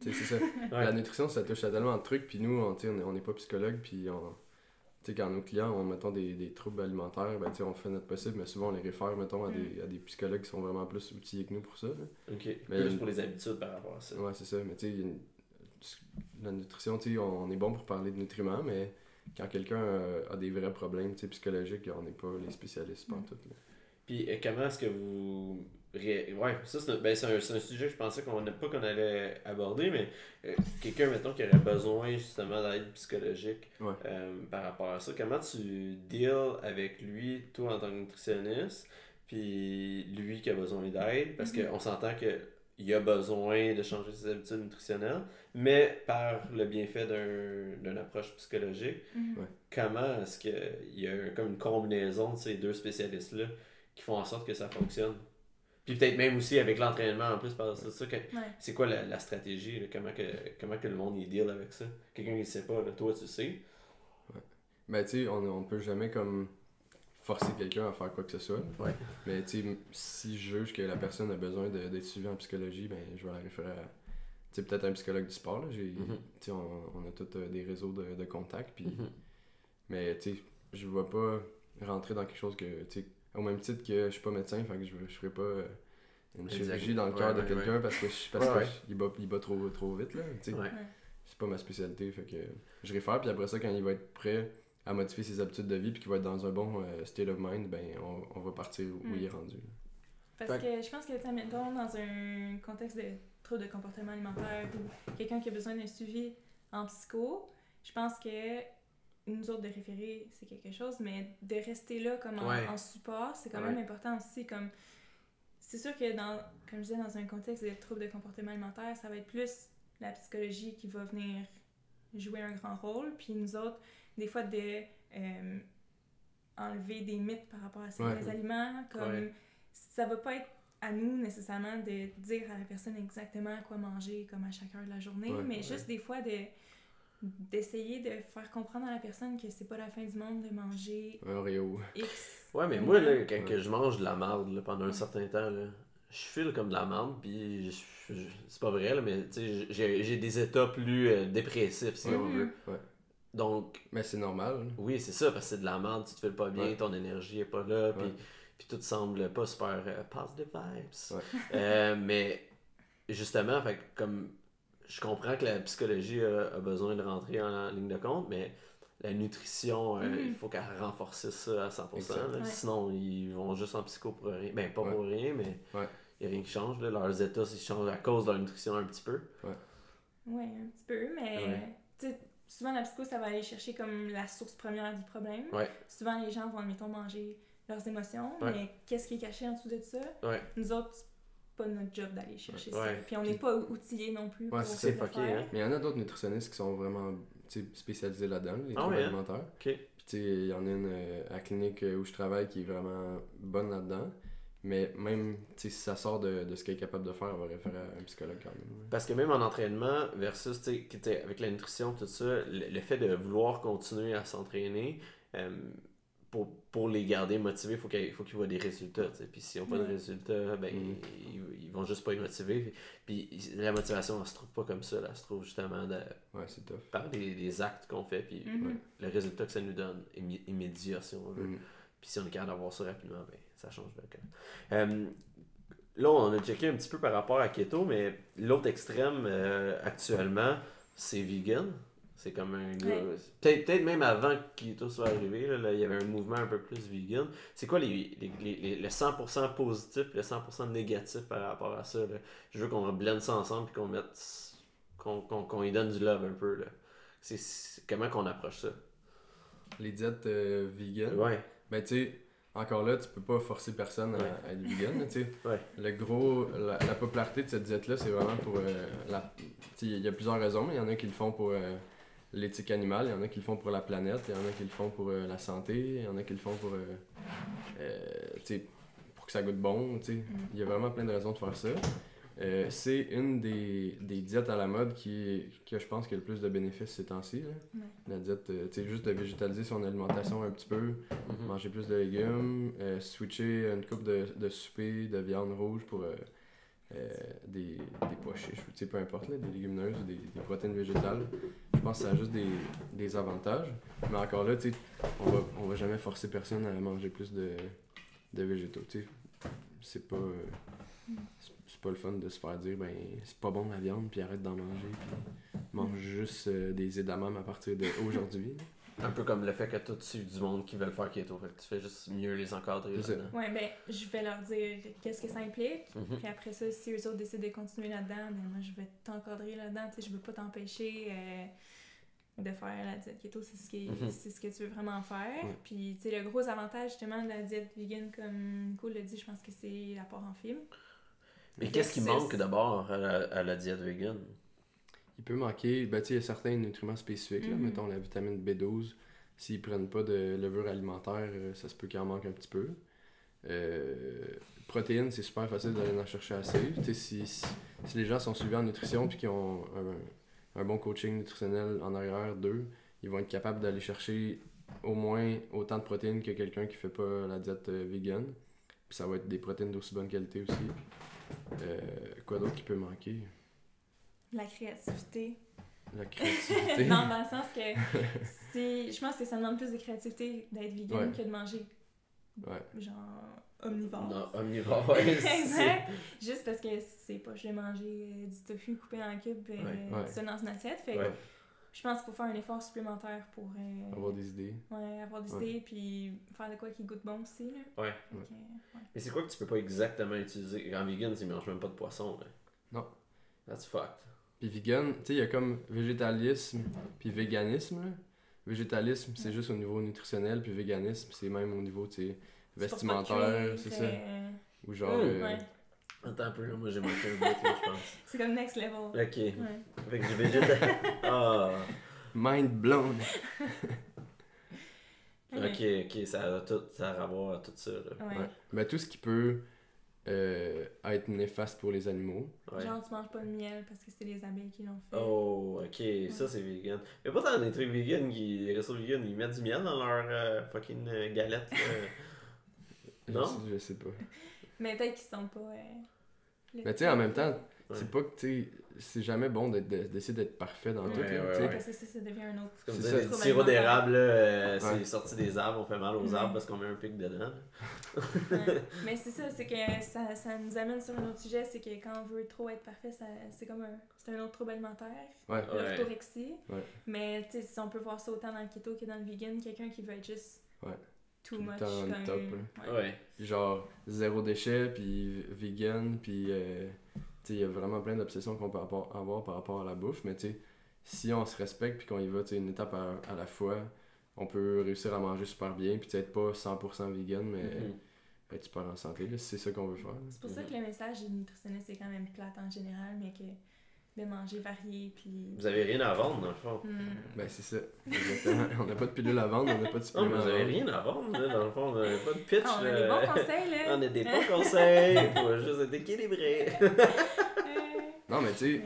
[SPEAKER 2] Tu sais, c'est ça.
[SPEAKER 1] Ouais.
[SPEAKER 2] La nutrition, ça touche à tellement de trucs, puis nous, on tu sais, on est- on n'est pas psychologue, puis on, tu sais, quand nos clients ont, mettons, des, des troubles alimentaires, ben, tu sais, on fait notre possible, mais souvent, on les réfère, mettons, à, des, à des psychologues qui sont vraiment plus outillés que nous pour ça. là.
[SPEAKER 1] Ok.
[SPEAKER 2] Mais-
[SPEAKER 1] plus pour les habitudes par rapport à ça.
[SPEAKER 2] Ouais, c'est ça, mais tu sais, la nutrition, tu sais, on, on est bon pour parler de nutriments, mais quand quelqu'un a, a des vrais problèmes, tu sais, psychologiques, on n'est pas les spécialistes, pas en tout. là.
[SPEAKER 1] Puis euh, comment est-ce que vous. Ouais, ça c'est un, ben, c'est un, c'est un sujet que je pensais qu'on n'a pas qu'on allait aborder, mais euh, quelqu'un, mettons, qui aurait besoin justement d'aide psychologique
[SPEAKER 2] Ouais.
[SPEAKER 1] euh, par rapport à ça, comment tu deals avec lui, toi en tant que nutritionniste, puis lui qui a besoin d'aide, parce
[SPEAKER 3] Mhm.
[SPEAKER 1] qu'on s'entend que il a besoin de changer ses habitudes nutritionnelles, mais par le bienfait d'un- d'une approche psychologique,
[SPEAKER 3] Mhm.
[SPEAKER 2] Ouais.
[SPEAKER 1] comment est-ce qu'il y a comme une combinaison de ces deux spécialistes-là qui font en sorte que ça fonctionne? Puis peut-être même aussi avec l'entraînement en plus, c'est ça que
[SPEAKER 3] Ouais.
[SPEAKER 1] c'est quoi la, la stratégie, là? comment, que, comment que le monde y deal avec ça? Quelqu'un qui ne sait pas, là, toi tu sais.
[SPEAKER 2] Ben, tu sais, on, on peut jamais comme forcer quelqu'un à faire quoi que ce soit.
[SPEAKER 1] Ouais.
[SPEAKER 2] Mais tu sais, si je juge que la personne a besoin d'être suivie en psychologie, ben je vais la référer à tu sais, peut-être un psychologue du sport. Là. J'ai,
[SPEAKER 1] Mhm.
[SPEAKER 2] tu sais, on, on a tous euh, des réseaux de, de contacts. Puis,
[SPEAKER 1] Mhm.
[SPEAKER 2] Mais tu sais, je ne vais pas rentrer dans quelque chose que, tu sais, au même titre que je suis pas médecin, fait que je ne ferai pas euh, une
[SPEAKER 1] Exact.
[SPEAKER 2] chirurgie dans le
[SPEAKER 1] Ouais,
[SPEAKER 2] cœur de
[SPEAKER 1] ouais,
[SPEAKER 2] quelqu'un parce que je- parce
[SPEAKER 1] Ouais,
[SPEAKER 2] que
[SPEAKER 1] ouais.
[SPEAKER 2] je- il bat, il bat trop, trop vite. Là. C'est pas ma spécialité, fait que je réfère, puis après ça, quand il va être prêt à modifier ses habitudes de vie, puis qu'il va être dans un bon euh, state of mind, ben on, on va partir où
[SPEAKER 3] Mm.
[SPEAKER 2] il est rendu.
[SPEAKER 3] Parce que je pense que, tu mettons, dans un contexte de trouble de comportement alimentaire ou quelqu'un qui a besoin d'un suivi en psycho, je pense que nous autres de référer, c'est quelque chose, mais de rester là comme en,
[SPEAKER 1] Ouais.
[SPEAKER 3] en support, c'est quand
[SPEAKER 1] Ouais.
[SPEAKER 3] même important aussi. Comme C'est sûr que, dans, comme je disais, dans un contexte de trouble de comportement alimentaire, ça va être plus la psychologie qui va venir jouer un grand rôle, puis nous autres, des fois, de euh, enlever des mythes par rapport à certains
[SPEAKER 2] Ouais.
[SPEAKER 3] aliments, comme ça va pas être à nous nécessairement de dire à la personne exactement quoi manger comme à chaque heure de la journée, mais juste des fois de d'essayer de faire comprendre à la personne que c'est pas la fin du monde de manger
[SPEAKER 2] Un Oreo.
[SPEAKER 3] X.
[SPEAKER 1] Ouais, mais moi, là, quand que je mange de la marde là, pendant un
[SPEAKER 3] Ouais.
[SPEAKER 1] certain temps, là, je file comme de la marde, puis je- je- c'est pas vrai, là, mais tu sais, j'ai j'ai des états plus euh, dépressifs, si on
[SPEAKER 3] Mhm.
[SPEAKER 1] veut.
[SPEAKER 2] Ouais.
[SPEAKER 1] Donc,
[SPEAKER 2] Mais c'est normal. hein.
[SPEAKER 1] oui, c'est ça, parce que c'est de la merde, tu te files pas bien,
[SPEAKER 2] Ouais.
[SPEAKER 1] ton énergie est pas là, puis
[SPEAKER 2] Ouais.
[SPEAKER 1] puis tout semble pas super euh, positive vibes.
[SPEAKER 2] Ouais.
[SPEAKER 1] Euh, mais justement, fait comme je comprends que la psychologie a, a besoin de rentrer en, ligne de compte, mais la nutrition, euh,
[SPEAKER 3] Mhm.
[SPEAKER 1] il faut qu'elle renforce ça à 100%.
[SPEAKER 2] Exact.
[SPEAKER 1] là.
[SPEAKER 3] Ouais.
[SPEAKER 1] Sinon, ils vont juste en psycho pour rien. Ben, pas
[SPEAKER 2] Ouais.
[SPEAKER 1] pour rien, mais il
[SPEAKER 2] Ouais.
[SPEAKER 1] n'y a rien qui change. Là. Leurs états, ils changent à cause de leur nutrition un petit peu.
[SPEAKER 3] Ouais, un petit peu, mais
[SPEAKER 1] Ouais.
[SPEAKER 3] tu sais, souvent la psycho, ça va aller chercher comme la source première du problème.
[SPEAKER 1] Ouais.
[SPEAKER 3] Souvent, les gens vont, admettons, manger leurs émotions,
[SPEAKER 1] Ouais.
[SPEAKER 3] mais qu'est-ce qui est caché en dessous de ça?
[SPEAKER 1] Ouais.
[SPEAKER 3] Nous autres, pas notre job d'aller chercher ça.
[SPEAKER 1] Ouais.
[SPEAKER 3] Puis on n'est pas outillés non plus
[SPEAKER 2] Ouais,
[SPEAKER 3] pour
[SPEAKER 2] c'est
[SPEAKER 1] fucké, hein.
[SPEAKER 2] Mais il y en a d'autres nutritionnistes qui sont vraiment spécialisés là-dedans, les
[SPEAKER 1] Ah
[SPEAKER 2] troubles
[SPEAKER 1] ouais, hein?
[SPEAKER 2] alimentaires.
[SPEAKER 1] Ok.
[SPEAKER 2] Puis tu sais, il y en a une euh, à la clinique euh, où je travaille qui est vraiment bonne là-dedans. Mais même tu sais, si ça sort de, de ce qu'elle est capable de faire, elle va référer à un psychologue quand même. ouais.
[SPEAKER 1] Parce que même en entraînement, versus, avec la nutrition, tout ça, le, le fait de vouloir continuer à s'entraîner, euh, pour, pour les garder motivés, faut qu'il faut qu'ils voient des résultats. Puis s'ils n'ont pas de résultats, ben,
[SPEAKER 2] Mm.
[SPEAKER 1] ils, ils vont juste pas être motivés. Puis la motivation, elle se trouve pas comme ça. là. Elle se trouve justement de-
[SPEAKER 2] Ouais, c'est tough.
[SPEAKER 1] par les, les actes qu'on fait, puis
[SPEAKER 3] Mhm.
[SPEAKER 2] Ouais.
[SPEAKER 1] le résultat que ça nous donne, immédiat si on veut.
[SPEAKER 2] Mm.
[SPEAKER 1] Puis si on est capable d'avoir ça rapidement, ben, ça change le cas. Euh, là, on a checké un petit peu par rapport à keto, mais l'autre extrême euh, actuellement, c'est vegan. C'est comme un gars-
[SPEAKER 3] Ouais.
[SPEAKER 1] Peut-être peut-être même avant que keto soit arrivé, là, là, il y avait un mouvement un peu plus vegan. C'est quoi les, les, les, les- le 100% positif et le 100% négatif par rapport à ça? là? Je veux qu'on blende ça ensemble et qu'on mette. qu'on qu'on- qu'on y donne du love un peu. là. C'est c'est- comment qu'on approche ça?
[SPEAKER 2] Les diètes euh, vegan,
[SPEAKER 1] Ouais.
[SPEAKER 2] ben tu sais, encore là, tu peux pas forcer personne à,
[SPEAKER 1] Ouais.
[SPEAKER 2] à être vegan, là, tu sais.
[SPEAKER 1] Ouais.
[SPEAKER 2] Le gros, la, la popularité de cette diète-là, c'est vraiment pour euh, la... tu sais, Il y a plusieurs raisons, mais il y en a qui le font pour euh, l'éthique animale, il y en a qui le font pour la planète, il y en a qui le font pour euh, la santé, il y en a qui le font pour, euh, euh, tu sais, pour que ça goûte bon, tu sais. Il y a vraiment plein de raisons de faire ça. Euh, c'est une des, des diètes à la mode qui, qui je pense, qui a le plus de bénéfices ces temps-ci.
[SPEAKER 3] Ouais.
[SPEAKER 2] La diète, euh, tu sais, juste de végétaliser son alimentation un petit peu,
[SPEAKER 1] Mhm.
[SPEAKER 2] manger plus de légumes, euh, switcher une coupe de, de souper de viande rouge pour euh, des, des pois chiches, ou peu importe, là, des légumineuses ou des, des protéines végétales. Je pense que ça a juste des, des avantages. Mais encore là, on va, on va jamais forcer personne à manger plus de, de végétaux. C'est pas, c'est- pas le fun de se faire dire, ben, c'est pas bon la viande, puis arrête d'en manger, puis mange juste euh, des édamame à partir d'aujourd'hui.
[SPEAKER 1] Un peu comme le fait que toi, tu suis du monde qui veulent faire keto. Fait que tu fais juste mieux les encadrer.
[SPEAKER 3] Ouais, ben, je vais leur dire qu'est-ce que ça implique.
[SPEAKER 1] Mhm.
[SPEAKER 3] Puis après ça, si eux autres décident de continuer là-dedans, ben moi, je vais t'encadrer là-dedans. Tu sais, je veux pas t'empêcher euh, de faire la diète keto. C'est ce, qui est-
[SPEAKER 1] Mhm.
[SPEAKER 3] c'est ce que tu veux vraiment faire. Puis, tu sais, le gros avantage, justement, de la diète vegan, comme Nico l'a dit, je pense que c'est l'apport en fibres.
[SPEAKER 1] Mais qu'est-ce qui manque d'abord à la, à la diète vegan?
[SPEAKER 2] Il peut manquer, ben, il y a certains nutriments spécifiques, là,
[SPEAKER 3] Mhm.
[SPEAKER 2] mettons la vitamine B12. S'ils prennent pas de levure alimentaire, euh, ça se peut qu'il en manque un petit peu. Euh, protéines, c'est super facile d'aller en chercher assez. Si, si, si les gens sont suivis en nutrition puis qu'ils ont un, un bon coaching nutritionnel en arrière d'eux, ils vont être capables d'aller chercher au moins autant de protéines que quelqu'un qui fait pas la diète euh, vegan. Puis ça va être des protéines d'aussi bonne qualité aussi. Euh, quoi d'autre qui peut manquer?
[SPEAKER 3] La créativité.
[SPEAKER 2] La créativité.
[SPEAKER 3] non, dans le sens que c'est, je pense que ça demande plus de créativité d'être vegan
[SPEAKER 2] Ouais.
[SPEAKER 3] que de manger
[SPEAKER 2] Ouais.
[SPEAKER 3] genre omnivore.
[SPEAKER 1] Non, omnivore,
[SPEAKER 3] exact. Juste parce que c'est pas je vais manger euh, du tofu coupé en cubes euh,
[SPEAKER 1] Ouais.
[SPEAKER 2] Ouais.
[SPEAKER 3] ça dans une assiette. Fait que je pense qu'il faut faire un effort supplémentaire pour euh,
[SPEAKER 2] Avoir des idées.
[SPEAKER 3] ouais, avoir des
[SPEAKER 2] Ouais.
[SPEAKER 3] idées puis faire de quoi qui goûte bon aussi. Là.
[SPEAKER 1] Ouais. Mais c'est quoi que tu peux pas exactement utiliser? En vegan, ils mangent même pas de poisson. Là.
[SPEAKER 2] Non.
[SPEAKER 1] That's fucked.
[SPEAKER 2] Puis vegan, tu sais, il y a comme végétalisme puis véganisme. là. Végétalisme, c'est juste au niveau nutritionnel, puis véganisme, c'est même au niveau, tu sais, vestimentaire, c'est ça.
[SPEAKER 3] euh,
[SPEAKER 2] Ou genre.
[SPEAKER 1] Mm.
[SPEAKER 2] euh,
[SPEAKER 3] ouais.
[SPEAKER 1] Attends un peu, là, moi j'ai manqué un bout, je pense.
[SPEAKER 3] C'est comme next level.
[SPEAKER 1] Ok.
[SPEAKER 3] Ouais.
[SPEAKER 1] Fait que j'ai végétal. Ah.
[SPEAKER 2] Mind blown.
[SPEAKER 1] Ok, ok, ça a tout, ça a à voir à tout ça. Là.
[SPEAKER 3] Ouais.
[SPEAKER 2] Ouais. Mais tout ce qui peut euh, être néfaste pour les animaux.
[SPEAKER 1] Ouais.
[SPEAKER 3] Genre, tu manges pas de miel parce que c'est les abeilles qui l'ont fait.
[SPEAKER 1] Oh, ok, ça c'est vegan. Mais pas tant des trucs vegan, qui, les restos vegan, ils mettent du miel dans leur euh, fucking euh, galette. euh.
[SPEAKER 2] Je
[SPEAKER 1] Non?
[SPEAKER 2] sais- Je sais pas.
[SPEAKER 3] Mais peut-être qu'ils sont pas. euh,
[SPEAKER 2] Mais tu sais, en même temps,
[SPEAKER 1] Ouais.
[SPEAKER 2] c'est pas que, tu sais, c'est jamais bon d'essayer d'être parfait dans
[SPEAKER 3] Ouais,
[SPEAKER 2] tout.
[SPEAKER 1] ouais.
[SPEAKER 3] Parce que ça, devient un autre.
[SPEAKER 1] C'est comme dire,
[SPEAKER 3] Trouble
[SPEAKER 1] sirop d'érable, là, euh, c'est sorti des arbres, on fait mal aux
[SPEAKER 3] Ouais.
[SPEAKER 1] arbres parce qu'on met un pic dedans.
[SPEAKER 3] Ouais. Mais c'est ça, c'est que ça, ça nous amène sur un autre sujet, c'est que quand on veut trop être parfait, ça, c'est comme un, c'est un autre trouble alimentaire, l'orthorexie.
[SPEAKER 2] Ouais.
[SPEAKER 3] Mais tu sais, si on peut voir ça autant dans le keto que dans le vegan, quelqu'un qui veut être juste
[SPEAKER 2] Ouais.
[SPEAKER 3] too
[SPEAKER 2] Tout le
[SPEAKER 3] much. comme...
[SPEAKER 2] top,
[SPEAKER 3] ouais.
[SPEAKER 1] Ouais.
[SPEAKER 2] genre zéro déchet, puis vegan, puis euh, il y a vraiment plein d'obsessions qu'on peut avoir par rapport à la bouffe, mais tu sais, si on se respecte puis qu'on y va une étape à, à la fois, on peut réussir à manger super bien, puis tu sais, être pas 100% vegan, mais
[SPEAKER 1] Mhm.
[SPEAKER 2] être super en santé, c'est ça qu'on veut faire.
[SPEAKER 3] C'est pour ça que le message des nutritionnistes est quand même plate en général, mais que de manger varié, puis.
[SPEAKER 1] Vous avez rien à vendre dans le fond.
[SPEAKER 3] Hmm.
[SPEAKER 2] Ben c'est ça, exactement. on n'a pas de pilule à vendre, on n'a pas de supplément
[SPEAKER 1] vous avez
[SPEAKER 2] vendre.
[SPEAKER 1] rien à vendre, là, dans le fond. On n'a pas de pitch.
[SPEAKER 3] Ah, on a
[SPEAKER 1] là.
[SPEAKER 3] des bons conseils, là!
[SPEAKER 1] On a des bons conseils, faut juste être équilibré.
[SPEAKER 2] Non, mais tu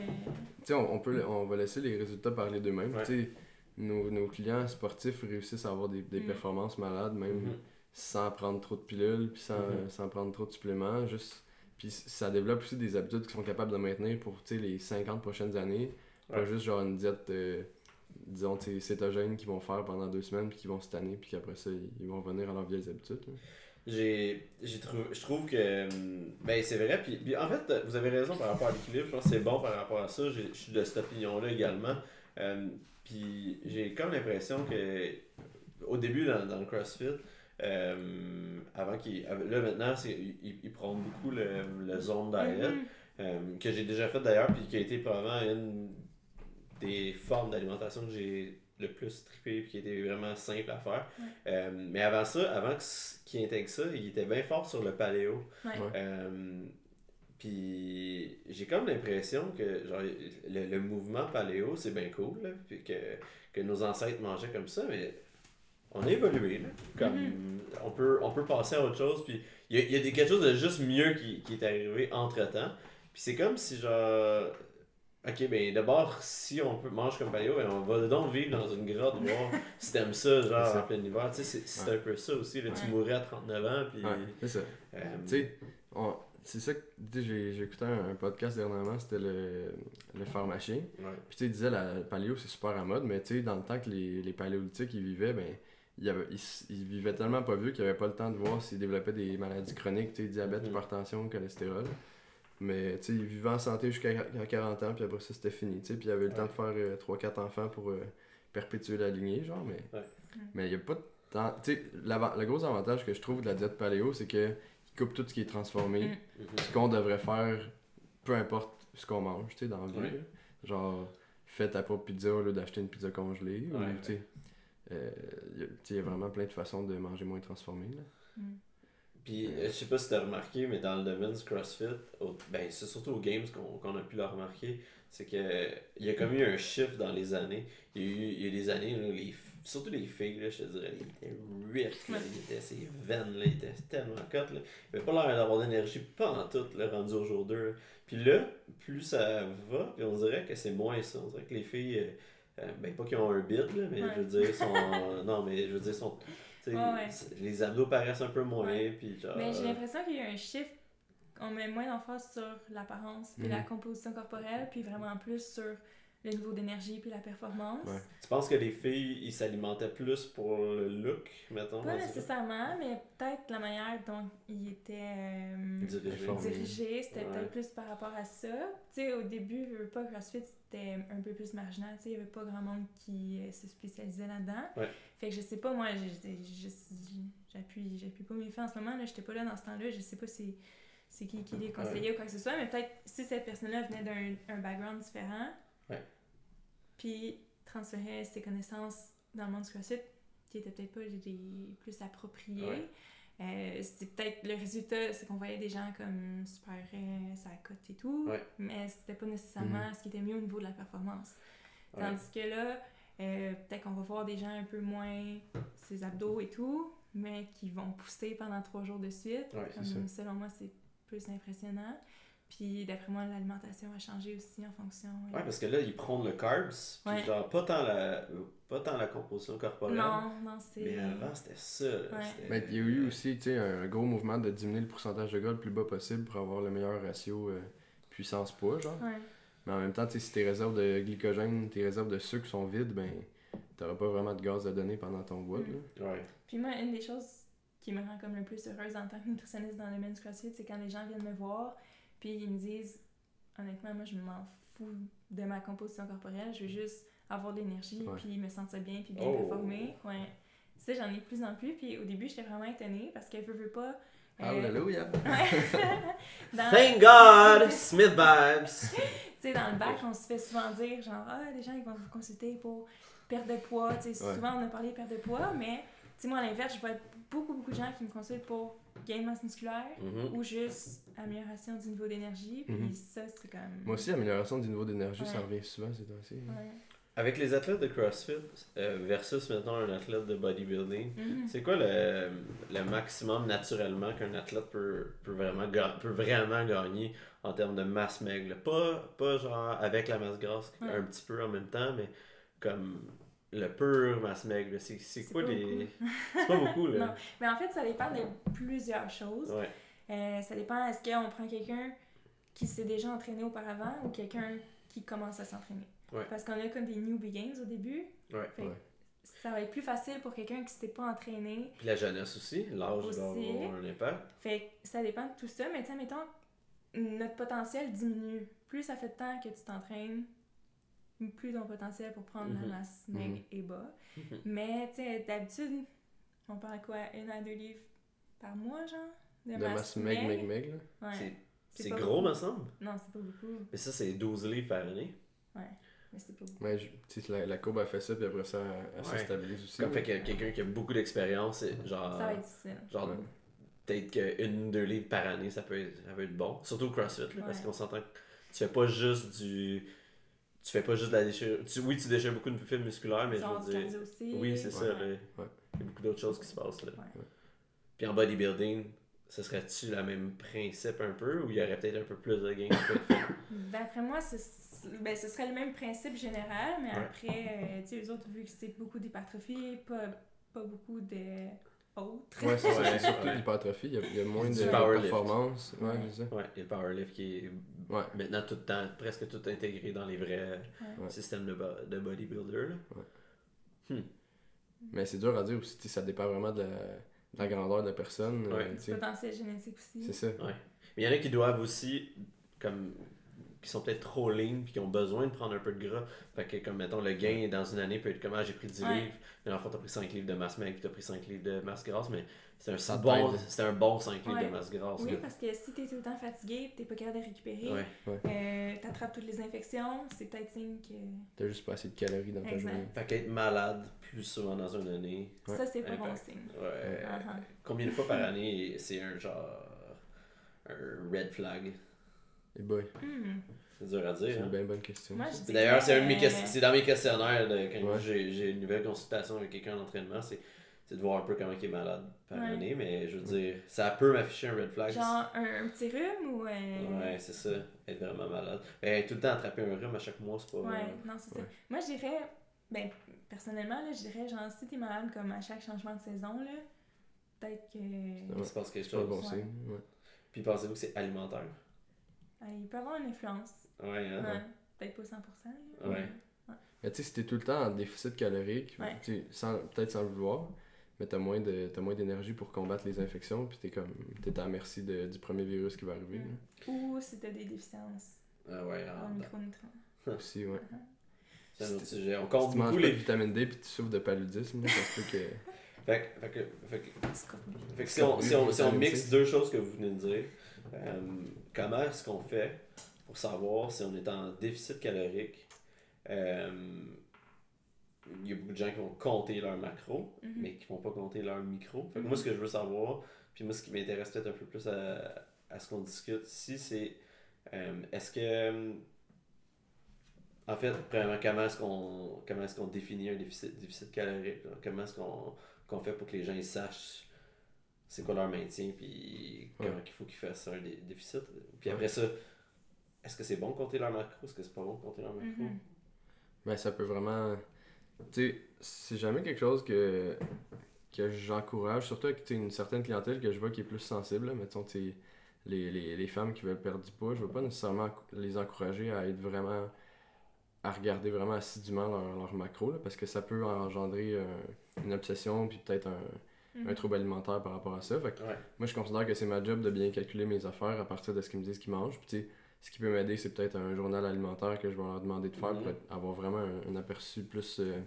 [SPEAKER 2] sais, on, on peut, on va laisser les résultats parler d'eux-mêmes.
[SPEAKER 1] Ouais.
[SPEAKER 2] Nos, nos clients sportifs réussissent à avoir des, des
[SPEAKER 3] Mm.
[SPEAKER 2] performances malades, même
[SPEAKER 1] Mhm.
[SPEAKER 2] sans prendre trop de pilules, puis sans, sans prendre trop de suppléments. Juste... Puis ça développe aussi des habitudes qui sont capables de maintenir pour les 50 prochaines années. Pas
[SPEAKER 1] Ouais.
[SPEAKER 2] juste genre une diète, euh, disons, cétogène qu'ils vont faire pendant deux semaines, puis qu'ils vont se tanner, puis qu'après ça, ils vont revenir à leurs vieilles habitudes. là.
[SPEAKER 1] J'ai, j'ai trouvé, je trouve que, hum, ben c'est vrai, puis, puis en fait, vous avez raison par rapport à l'équilibre, je pense que c'est bon par rapport à ça, je suis de cette opinion-là également, Euh, puis j'ai comme l'impression que, au début dans, dans le CrossFit, euh, avant qu'il, là maintenant, c'est, ils, ils prennent beaucoup le, le zone diet,
[SPEAKER 3] Mhm.
[SPEAKER 1] euh, que j'ai déjà fait d'ailleurs, puis qui a été probablement une des formes d'alimentation que j'ai le plus trippé, puis qui était vraiment simple à faire.
[SPEAKER 3] Ouais.
[SPEAKER 1] Euh, mais avant ça, avant qu'il intègre ça, il était bien fort sur le paléo. Euh, puis j'ai comme l'impression que genre, le, le mouvement paléo, c'est bien cool, là, puis que, que nos ancêtres mangeaient comme ça, mais on a évolué. Là, comme, on, peut, on peut passer à autre chose, puis il y a, il y a des, quelque chose de juste mieux qui, qui est arrivé entre-temps. Puis c'est comme si genre... Ok, ben d'abord, si on peut mange comme paléo, ben, on va donc vivre dans une grotte, voir si t'aimes ça, genre
[SPEAKER 2] ça.
[SPEAKER 1] en plein hiver. Tu sais, c'est-
[SPEAKER 2] Ouais.
[SPEAKER 1] un peu ça aussi. Là, Tu mourrais à 39 ans, puis...
[SPEAKER 2] Ouais, c'est ça.
[SPEAKER 1] euh,
[SPEAKER 2] Tu sais, on- c'est ça que tu sais, j'ai écouté un, un podcast dernièrement, c'était le, le pharmacien.
[SPEAKER 1] ouais.
[SPEAKER 2] Puis tu sais, il disait la le paléo c'est super à mode, mais tu sais, dans le temps que les, les paléolithiques ils vivaient, ben s- ils vivaient tellement pas vieux qu'ils n'avaient pas le temps de voir s'ils développaient des maladies chroniques, diabète,
[SPEAKER 1] Mhm.
[SPEAKER 2] hypertension, cholestérol. Mais ils vivaient en santé jusqu'à 40 ans, puis après ça c'était fini, puis ils avaient le temps de faire 3-4 enfants pour euh, perpétuer la lignée, genre, mais
[SPEAKER 1] Ouais.
[SPEAKER 2] mais il n'y a pas de temps. Le gros avantage que je trouve de la diète paléo, c'est que il coupe tout ce qui est transformé
[SPEAKER 3] Mm.
[SPEAKER 1] Mhm.
[SPEAKER 2] ce qu'on devrait faire, peu importe ce qu'on mange, dans la vie.
[SPEAKER 1] Ouais.
[SPEAKER 2] Genre, fais ta propre pizza au lieu d'acheter une pizza congelée. ou,
[SPEAKER 1] Ouais.
[SPEAKER 2] Euh, il y a vraiment plein de façons de manger moins transformé. Là.
[SPEAKER 3] Mm.
[SPEAKER 1] Puis, euh, je sais pas si t'as remarqué, mais dans le domaine du CrossFit, au- ben, c'est surtout aux Games qu'on qu'on a pu le remarquer, c'est que il y a comme eu un shift dans les années. Il y a eu, il y a des années, là, les, surtout les filles, là, je te dirais, ils étaient là,
[SPEAKER 3] Ouais.
[SPEAKER 1] ils étaient ces veines, là, ils étaient tellement là. Ils avaient pas l'air d'avoir d'énergie, pas en tout, là, rendu au jour 2. là. Puis là, plus ça va, puis on dirait que c'est moins ça. On dirait que les filles, euh, euh, ben pas qu'ils ont un bid, là, mais
[SPEAKER 3] Ouais.
[SPEAKER 1] je veux dire, sont. non, mais je veux dire, sont.
[SPEAKER 3] Ouais, ouais.
[SPEAKER 1] Les abdos paraissent un peu moins, puis genre.
[SPEAKER 3] Mais j'ai l'impression qu'il y a eu un shift. On met moins d'emphase sur l'apparence puis la
[SPEAKER 2] Mhm.
[SPEAKER 3] composition corporelle, puis vraiment plus sur le niveau d'énergie puis la performance.
[SPEAKER 2] Ouais.
[SPEAKER 1] Tu penses que les filles, ils s'alimentaient plus pour le look, mettons
[SPEAKER 3] Pas nécessairement, mais peut-être la manière dont ils étaient euh,
[SPEAKER 1] Dirigés.
[SPEAKER 3] C'était
[SPEAKER 1] Ouais.
[SPEAKER 3] peut-être plus par rapport à ça. Tu sais, au début, je veux pas, CrossFit, c'était un peu plus marginal. Tu sais, il y avait pas grand monde qui euh, se spécialisait là-dedans.
[SPEAKER 1] Ouais.
[SPEAKER 3] Fait que je sais pas, moi, j'appuie j'appuie pas mes faits en ce moment. Là, j'étais pas là dans ce temps-là. Je sais pas c'est c'est qui qui les conseillait ou quoi que ce soit, mais peut-être si cette personne-là venait d'un un background différent,
[SPEAKER 1] Ouais.
[SPEAKER 3] Puis transférait ses connaissances dans le monde du CrossFit, qui étaient peut-être pas les plus appropriées.
[SPEAKER 1] Ouais.
[SPEAKER 3] Euh, c'est peut-être le résultat, c'est qu'on voyait des gens comme super euh, ça cote et tout,
[SPEAKER 1] Ouais.
[SPEAKER 3] mais c'était pas nécessairement ce qui était mieux au niveau de la performance.
[SPEAKER 1] Ouais.
[SPEAKER 3] Tandis que là, euh, peut-être qu'on va voir des gens un peu moins ses abdos et tout, mais qui vont pousser pendant trois jours de suite.
[SPEAKER 1] Ouais,
[SPEAKER 2] c'est
[SPEAKER 3] Comme, selon moi, c'est plus impressionnant. Puis d'après moi, l'alimentation a changé aussi en fonction. euh,
[SPEAKER 1] Ouais, parce que là, ils prennent le carbs, puis
[SPEAKER 3] Ouais.
[SPEAKER 1] genre, pas tant, la, pas tant la composition corporelle.
[SPEAKER 3] Non, non, c'est.
[SPEAKER 1] Mais avant, c'était ça. là,
[SPEAKER 3] Ouais.
[SPEAKER 2] Mais il y a eu aussi tu sais, un gros mouvement de diminuer le pourcentage de gras le plus bas possible pour avoir le meilleur ratio euh, puissance-poids. genre.
[SPEAKER 3] Ouais.
[SPEAKER 2] Mais en même temps, tu sais, si tes réserves de glycogène, tes réserves de sucre sont vides, ben t'auras pas vraiment de gaz à donner pendant ton.
[SPEAKER 3] Mm.
[SPEAKER 2] là.
[SPEAKER 1] Ouais.
[SPEAKER 3] Puis moi, une des choses qui me rend comme le plus heureuse en tant que nutritionniste dans le domaine du CrossFit, c'est quand les gens viennent me voir, puis ils me disent, honnêtement, moi, je m'en fous de ma composition corporelle, je veux juste avoir de l'énergie,
[SPEAKER 2] Ouais.
[SPEAKER 3] puis me sentir bien, puis bien
[SPEAKER 1] Oh.
[SPEAKER 3] performer. Ouais. Ça, j'en ai de plus en plus, puis au début, j'étais vraiment étonnée, parce qu'elle veut, veut pas... euh,
[SPEAKER 2] Hallelujah!
[SPEAKER 3] dans-
[SPEAKER 1] Thank God! Smith vibes!
[SPEAKER 3] Tu sais, dans le bac, on se fait souvent dire, genre, ah, les gens, ils vont vous consulter pour perdre de poids. Tu sais,
[SPEAKER 2] Ouais.
[SPEAKER 3] souvent, on a parlé de perte de poids, mais, tu sais, moi, à l'inverse, je vois beaucoup, beaucoup de gens qui me consultent pour gain de masse musculaire
[SPEAKER 1] Mhm.
[SPEAKER 3] ou juste amélioration du niveau d'énergie. Puis
[SPEAKER 2] Mhm.
[SPEAKER 3] ça, c'est comme.
[SPEAKER 2] Moi aussi, amélioration du niveau d'énergie, ça revient souvent ces temps-ci.
[SPEAKER 3] Ouais.
[SPEAKER 1] Avec les athlètes de CrossFit euh, versus maintenant un athlète de bodybuilding,
[SPEAKER 3] Mhm.
[SPEAKER 1] c'est quoi le, le maximum naturellement qu'un athlète peut, peut, vraiment peut vraiment gagner en termes de masse maigre? Pas, pas genre avec la masse grasse
[SPEAKER 3] Ouais.
[SPEAKER 1] un petit peu en même temps, mais comme le pur mass maigre, c'est c'est quoi les. C'est pas beaucoup, là.
[SPEAKER 3] Non. Mais en fait, ça dépend de plusieurs choses.
[SPEAKER 1] Ouais.
[SPEAKER 3] Euh, ça dépend, est-ce qu'on prend quelqu'un qui s'est déjà entraîné auparavant ou quelqu'un qui commence à s'entraîner?
[SPEAKER 1] Ouais.
[SPEAKER 3] Parce qu'on a comme des newbie gains au début.
[SPEAKER 1] Ouais.
[SPEAKER 3] Fait que
[SPEAKER 2] Ouais.
[SPEAKER 3] ça va être plus facile pour quelqu'un qui s'était pas entraîné.
[SPEAKER 1] Puis la jeunesse aussi, l'âge
[SPEAKER 3] Aussi.
[SPEAKER 1] un impact.
[SPEAKER 3] Fait que ça dépend de tout ça, mais sais, mettons, notre potentiel diminue. Plus ça fait de temps que tu t'entraînes, plus ton potentiel pour prendre
[SPEAKER 1] Mhm.
[SPEAKER 3] la masse maigre est bas.
[SPEAKER 1] Mhm.
[SPEAKER 3] Mais tu sais, d'habitude, on parle quoi, une à deux livres par mois, genre?
[SPEAKER 2] De masse meg, meg, meg, là.
[SPEAKER 3] Ouais.
[SPEAKER 1] C'est-
[SPEAKER 3] C'est
[SPEAKER 1] C'est
[SPEAKER 3] pas
[SPEAKER 1] gros, me semble.
[SPEAKER 3] Non, c'est pas beaucoup.
[SPEAKER 1] Mais ça, c'est 12 livres par année.
[SPEAKER 3] Mais c'est pas beaucoup.
[SPEAKER 2] Ouais, je- la, la courbe a fait ça, puis après ça, elle, elle
[SPEAKER 1] Ouais.
[SPEAKER 2] se stabilise aussi.
[SPEAKER 1] Comme fait que quelqu'un qui a beaucoup d'expérience, c'est genre.
[SPEAKER 3] Ça va être difficile.
[SPEAKER 1] Genre,
[SPEAKER 2] Ouais.
[SPEAKER 1] peut-être qu'une, deux livres par année, ça peut être, ça peut être bon. Surtout au CrossFit, là, parce
[SPEAKER 3] Ouais.
[SPEAKER 1] qu'on s'entend que tu fais pas juste du. Tu fais pas juste de la déchirure. Tu, oui, tu déchires beaucoup de fibres musculaires, mais
[SPEAKER 3] Ils
[SPEAKER 1] je veux dire.
[SPEAKER 3] aussi.
[SPEAKER 1] Oui, c'est ça.
[SPEAKER 3] Ouais.
[SPEAKER 1] Il y a beaucoup d'autres choses qui se passent. Là.
[SPEAKER 3] Ouais.
[SPEAKER 1] Puis en bodybuilding, ce serait-tu le même principe un peu ou il y aurait peut-être un peu plus de gains?
[SPEAKER 3] D'après moi, ce, ben, ce serait le même principe général, mais
[SPEAKER 1] Ouais.
[SPEAKER 3] après, euh, tu sais, eux autres, vu que c'est beaucoup d'hypertrophie, pas, pas beaucoup de autres.
[SPEAKER 2] Ouais, c'est surtout l'hypertrophie. Il y a, il y a moins de
[SPEAKER 1] powerlift.
[SPEAKER 2] performance. Ouais,
[SPEAKER 3] Ouais.
[SPEAKER 2] c'est ça.
[SPEAKER 1] Ouais, il y a le powerlift qui est
[SPEAKER 2] Ouais.
[SPEAKER 1] maintenant tout le temps, presque tout intégré dans les vrais
[SPEAKER 3] Ouais.
[SPEAKER 1] systèmes de, bo- de bodybuilder. là.
[SPEAKER 2] Mais c'est dur à dire aussi, ça dépend vraiment de la, de la grandeur de la personne. euh,
[SPEAKER 3] Du potentiel génétique aussi.
[SPEAKER 2] c'est ça.
[SPEAKER 1] Ouais. Mais il y en a qui doivent aussi, comme, qui sont peut-être trop lean puis qui ont besoin de prendre un peu de gras. Fait que, comme, mettons, le gain dans une année peut être comme, ah, j'ai pris 10
[SPEAKER 3] Ouais.
[SPEAKER 1] livres, mais en fait, t'as pris 5 livres de masse maigre puis t'as pris 5 livres de masse grasse, mais c'est un,
[SPEAKER 2] Ça
[SPEAKER 1] bon, c'est un bon 5 livres
[SPEAKER 3] Ouais.
[SPEAKER 1] de masse grasse.
[SPEAKER 3] Oui,
[SPEAKER 1] là.
[SPEAKER 3] parce que si t'es tout le temps fatigué et t'es pas capable de récupérer,
[SPEAKER 1] Ouais.
[SPEAKER 3] euh, t'attrapes toutes les infections, c'est peut-être signe que
[SPEAKER 2] T'as juste pas assez de calories dans ta
[SPEAKER 3] Exact.
[SPEAKER 2] journée.
[SPEAKER 1] Fait qu'être malade plus souvent dans une année.
[SPEAKER 2] Ouais.
[SPEAKER 3] ça, c'est pas bon signe.
[SPEAKER 1] Ouais.
[SPEAKER 3] Uh-huh.
[SPEAKER 1] Combien de fois par année c'est un genre. un red flag?
[SPEAKER 2] Et boy,
[SPEAKER 3] Hmm.
[SPEAKER 1] C'est dur à
[SPEAKER 2] c'est
[SPEAKER 1] dire.
[SPEAKER 2] une
[SPEAKER 1] hein.
[SPEAKER 2] bien bonne question. Ça.
[SPEAKER 1] D'ailleurs, c'est un de mes
[SPEAKER 3] Euh,
[SPEAKER 1] ques- c'est dans mes questionnaires de, quand
[SPEAKER 2] Ouais.
[SPEAKER 1] j'ai j'ai une nouvelle consultation avec quelqu'un en entraînement, c'est c'est de voir un peu comment il est malade par
[SPEAKER 3] Ouais.
[SPEAKER 1] année, mais je veux dire, ça peut m'afficher un red flag.
[SPEAKER 3] Genre un, un petit rhume ou. euh,
[SPEAKER 1] Ouais, c'est ça, être vraiment malade. Ben, tout le temps attraper un rhume à chaque mois, c'est pas.
[SPEAKER 3] Ouais, non, c'est ça. Moi, je dirais, ben, personnellement, là, je dirais, genre, si t'es malade comme à chaque changement de saison, là, peut-être que.
[SPEAKER 1] Il se passe quelque
[SPEAKER 2] C'est
[SPEAKER 1] chose.
[SPEAKER 2] bon
[SPEAKER 3] Ouais.
[SPEAKER 2] signe. Ouais.
[SPEAKER 1] Puis pensez-vous que c'est alimentaire?
[SPEAKER 3] euh, il peut avoir une influence.
[SPEAKER 1] Ouais, hein
[SPEAKER 3] Ouais. Peut-être pas 100%. là,
[SPEAKER 1] Ouais.
[SPEAKER 3] mais-
[SPEAKER 2] Mais tu sais, si t'es tout le temps en déficit calorique, sans- peut-être sans le vouloir, mais t'as moins de t'as moins d'énergie pour combattre les infections, puis t'es comme t'es à la merci de- du premier virus qui va arriver.
[SPEAKER 3] Mm. Ou si t'as des déficiences
[SPEAKER 1] Ah ouais,
[SPEAKER 3] en
[SPEAKER 1] ah,
[SPEAKER 3] micronutriments.
[SPEAKER 2] là. Aussi, ouais.
[SPEAKER 1] c'est un autre sujet. On
[SPEAKER 2] Si
[SPEAKER 1] compte
[SPEAKER 2] tu manges
[SPEAKER 1] beaucoup
[SPEAKER 2] pas
[SPEAKER 1] les.
[SPEAKER 2] de vitamine D puis tu souffres de paludisme, là, ça se peut que.
[SPEAKER 1] Fait, que- fait que, fait que. Fait que si on, si on, si on mixe deux choses que vous venez de dire, euh, comment est-ce qu'on fait pour savoir si on est en déficit calorique? Euh, Il y a beaucoup de gens qui vont compter leurs macros,
[SPEAKER 3] Mhm.
[SPEAKER 1] mais qui vont pas compter leurs micros. Fait que
[SPEAKER 3] Mhm.
[SPEAKER 1] moi, ce que je veux savoir, puis moi, ce qui m'intéresse peut-être un peu plus à, à ce qu'on discute ici, c'est euh, est-ce que. En fait, premièrement, comment est-ce qu'on comment est-ce qu'on définit un déficit, déficit calorique? là? Comment est-ce qu'on fait pour que les gens ils sachent c'est quoi leur maintien, puis comment
[SPEAKER 2] Ouais.
[SPEAKER 1] il faut qu'ils fassent un dé- déficit. Puis après ça, est-ce que c'est bon de compter leur macro? Est-ce que c'est pas bon de compter leur macro?
[SPEAKER 3] Mhm.
[SPEAKER 2] Ben, ça peut vraiment. Tu sais, c'est jamais quelque chose que, que j'encourage, surtout avec une certaine clientèle que je vois qui est plus sensible. Là. Mettons, tu sais, les, les, les femmes qui veulent perdre du poids, je veux pas nécessairement les encourager à être vraiment. à regarder vraiment assidûment leur, leur macro, là, parce que ça peut engendrer un- une obsession, puis peut-être un,
[SPEAKER 3] Mhm.
[SPEAKER 2] un trouble alimentaire par rapport à ça. Fait que
[SPEAKER 1] Ouais.
[SPEAKER 2] moi, je considère que c'est ma job de bien calculer mes affaires à partir de ce qu'ils me disent qu'ils mangent. Puis, ce qui peut m'aider, c'est peut-être un journal alimentaire que je vais leur demander de faire
[SPEAKER 1] Mhm.
[SPEAKER 2] pour être- avoir vraiment un, un aperçu plus euh,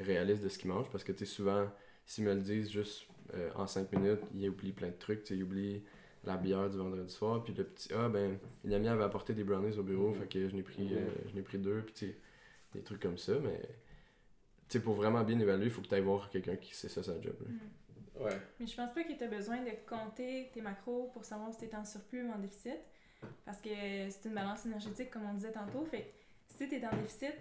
[SPEAKER 2] réaliste de ce qu'ils mangent. Parce que, tu sais, souvent, s'ils me le disent juste euh, en 5 minutes, ils oublient plein de trucs. Ils oublient la bière du vendredi soir. Puis le petit, ah, ben, une amie avait apporté des brownies au bureau,
[SPEAKER 1] Mhm.
[SPEAKER 2] fait que je n'ai pris,
[SPEAKER 1] Mhm.
[SPEAKER 2] euh, pris deux. Puis, des trucs comme ça. Mais, tu pour vraiment bien évaluer, il faut que tu ailles voir quelqu'un qui sait ça, sa job. là.
[SPEAKER 3] Mhm.
[SPEAKER 1] Ouais.
[SPEAKER 3] Mais je pense pas que tu as besoin de compter tes macros pour savoir si tu es en surplus ou en déficit. Parce que c'est une balance énergétique, comme on disait tantôt. Fait que si tu es en déficit,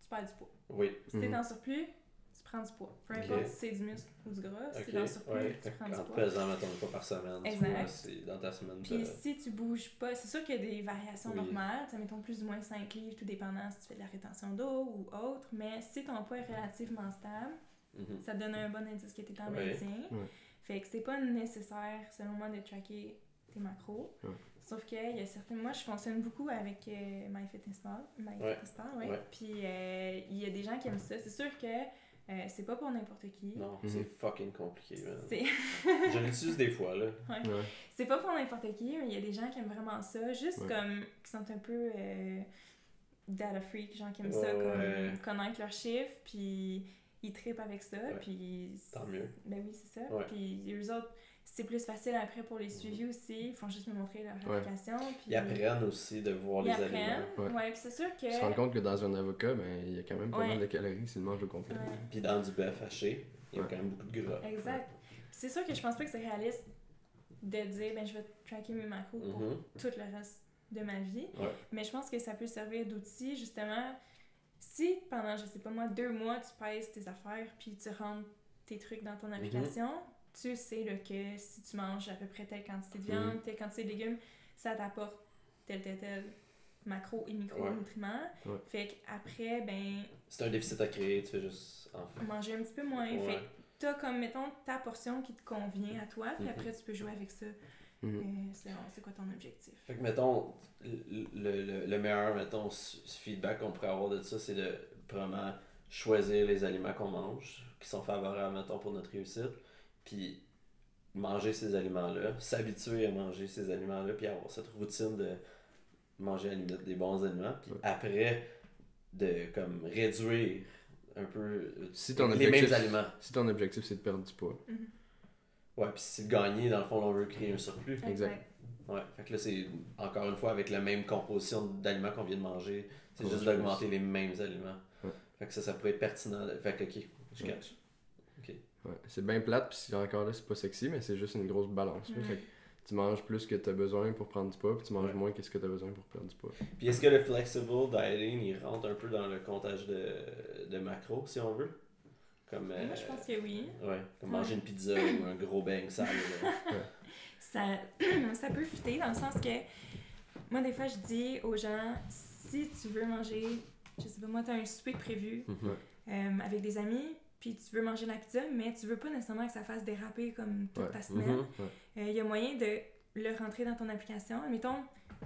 [SPEAKER 3] tu perds du poids.
[SPEAKER 1] Oui.
[SPEAKER 3] Si tu es
[SPEAKER 2] Mhm.
[SPEAKER 3] en surplus, tu prends du poids. Peu importe si c'est du muscle ou du gras, si
[SPEAKER 1] Ok,
[SPEAKER 3] c'est dans le surplus,
[SPEAKER 1] ouais.
[SPEAKER 3] tu prends
[SPEAKER 1] En
[SPEAKER 3] du poids.
[SPEAKER 1] pesant, mettons, une fois par semaine, tu
[SPEAKER 3] Exact.
[SPEAKER 1] vois, c'est dans ta semaine.
[SPEAKER 3] Puis si tu bouges pas, c'est sûr qu'il y a des variations
[SPEAKER 1] Oui.
[SPEAKER 3] normales, ça mettons plus ou moins 5 livres, tout dépendant si tu fais de la rétention d'eau ou autre, mais si ton poids est relativement stable,
[SPEAKER 1] Mhm.
[SPEAKER 3] ça te donne un bon indice que tu es en
[SPEAKER 1] Ouais.
[SPEAKER 3] maintien.
[SPEAKER 2] Ouais.
[SPEAKER 3] Fait que c'est pas nécessaire, selon moi, de tracker tes macros.
[SPEAKER 2] Ouais.
[SPEAKER 3] Sauf qu'il y a certaines. Moi, je fonctionne beaucoup avec euh, MyFitnessPal. MyFitnessPal, ouais.
[SPEAKER 1] Ouais.
[SPEAKER 3] Puis euh, il y a des gens qui aiment ça. C'est sûr que euh, c'est pas pour n'importe qui.
[SPEAKER 1] Non,
[SPEAKER 2] Mhm.
[SPEAKER 1] c'est fucking compliqué, man.
[SPEAKER 3] C'est
[SPEAKER 1] Je l'utilise des fois, là.
[SPEAKER 2] Ouais.
[SPEAKER 3] c'est pas pour n'importe qui, mais il y a des gens qui aiment vraiment ça. Juste
[SPEAKER 2] Ouais.
[SPEAKER 3] comme. qui sont un peu. euh, data freak, gens qui aiment
[SPEAKER 1] Ouais,
[SPEAKER 3] ça, comme
[SPEAKER 1] ouais.
[SPEAKER 3] connaître leurs chiffres, puis ils trippent avec ça.
[SPEAKER 1] Ouais.
[SPEAKER 3] Puis.
[SPEAKER 1] Tant mieux.
[SPEAKER 3] Ben oui, c'est ça.
[SPEAKER 1] Ouais.
[SPEAKER 3] Puis eux autres, c'est plus facile après pour les suivis aussi. Ils font juste me montrer leur
[SPEAKER 2] Ouais.
[SPEAKER 3] application. Puis
[SPEAKER 1] Ils apprennent aussi de voir
[SPEAKER 3] ils
[SPEAKER 1] les
[SPEAKER 3] apprennent.
[SPEAKER 1] aliments.
[SPEAKER 2] Ouais.
[SPEAKER 3] Puis c'est sûr que.
[SPEAKER 2] Tu te rends compte que dans un avocat, ben, il y a quand même pas
[SPEAKER 3] Ouais.
[SPEAKER 2] mal de calories s'il mange au complet.
[SPEAKER 3] Ouais,
[SPEAKER 1] Puis dans du bœuf haché, il y a
[SPEAKER 2] Ouais.
[SPEAKER 1] quand même beaucoup de gras.
[SPEAKER 3] exact. C'est sûr que je pense pas que c'est réaliste de dire, ben je vais tracker mes macros pour
[SPEAKER 1] Mhm.
[SPEAKER 3] tout le reste de ma vie.
[SPEAKER 1] Ouais.
[SPEAKER 3] Mais je pense que ça peut servir d'outil, justement. Si pendant, je sais pas moi, deux mois, tu pèses tes affaires puis tu rentres tes trucs dans
[SPEAKER 1] Mhm.
[SPEAKER 3] ton application, tu sais là, que si tu manges à peu près telle quantité de
[SPEAKER 1] Mhm.
[SPEAKER 3] viande, telle quantité de légumes, ça t'apporte tel, tel, tel macro et micronutriments.
[SPEAKER 2] Ouais.
[SPEAKER 3] Fait qu'après, ben,
[SPEAKER 1] C'est un déficit à créer, tu fais juste
[SPEAKER 3] manger un petit peu moins.
[SPEAKER 1] Ouais.
[SPEAKER 3] Fait que t'as comme, mettons, ta portion qui te convient à toi, puis
[SPEAKER 1] Mhm.
[SPEAKER 3] après, tu peux jouer avec ça.
[SPEAKER 2] Mhm.
[SPEAKER 3] C'est c'est quoi ton objectif?
[SPEAKER 1] Fait que, mettons, le, le, le meilleur, mettons, feedback qu'on pourrait avoir de ça, c'est de vraiment choisir les aliments qu'on mange, qui sont favorables, mettons, pour notre réussite, puis manger ces aliments-là, s'habituer à manger ces aliments-là, puis avoir cette routine de manger à la limite des bons aliments, puis
[SPEAKER 2] Ouais.
[SPEAKER 1] après, de comme réduire un peu
[SPEAKER 2] Si ton
[SPEAKER 1] les
[SPEAKER 2] objectif-
[SPEAKER 1] mêmes aliments.
[SPEAKER 2] Si ton objectif c'est de perdre du poids.
[SPEAKER 1] Ouais, puis si c'est de gagner, dans le fond, on veut créer un surplus.
[SPEAKER 2] Exact.
[SPEAKER 1] Ouais, fait que là, c'est encore une fois avec la même composition d'aliments qu'on vient de manger. C'est juste d'augmenter les mêmes aliments.
[SPEAKER 2] Ouais.
[SPEAKER 1] Fait que ça, ça pourrait être pertinent. Fait que, ok, je
[SPEAKER 2] Ouais.
[SPEAKER 1] catch.
[SPEAKER 2] Ouais. C'est bien plate, puis encore là, c'est pas sexy, mais c'est juste une grosse balance.
[SPEAKER 3] Ouais.
[SPEAKER 2] Fait que tu manges plus que tu as besoin pour prendre du poids, puis tu manges
[SPEAKER 1] Ouais.
[SPEAKER 2] moins que ce que tu as besoin pour perdre du poids.
[SPEAKER 1] Puis est-ce que le flexible dieting, il rentre un peu dans le comptage de, de macros, si on veut? Comme.
[SPEAKER 3] Moi,
[SPEAKER 1] euh,
[SPEAKER 3] je pense que oui.
[SPEAKER 1] Ouais, comme
[SPEAKER 3] Ouais.
[SPEAKER 1] manger une pizza ou un gros bang sale.
[SPEAKER 3] Ça, ça peut fitter dans le sens que moi, des fois, je dis aux gens si tu veux manger, je sais pas, moi, tu as un souper prévu
[SPEAKER 1] Mhm.
[SPEAKER 3] euh, avec des amis, puis tu veux manger de la pizza, mais tu veux pas nécessairement que ça fasse déraper comme toute
[SPEAKER 2] Ouais.
[SPEAKER 3] ta semaine.
[SPEAKER 1] Mhm.
[SPEAKER 3] Il y a moyen de le rentrer dans ton application. Mettons,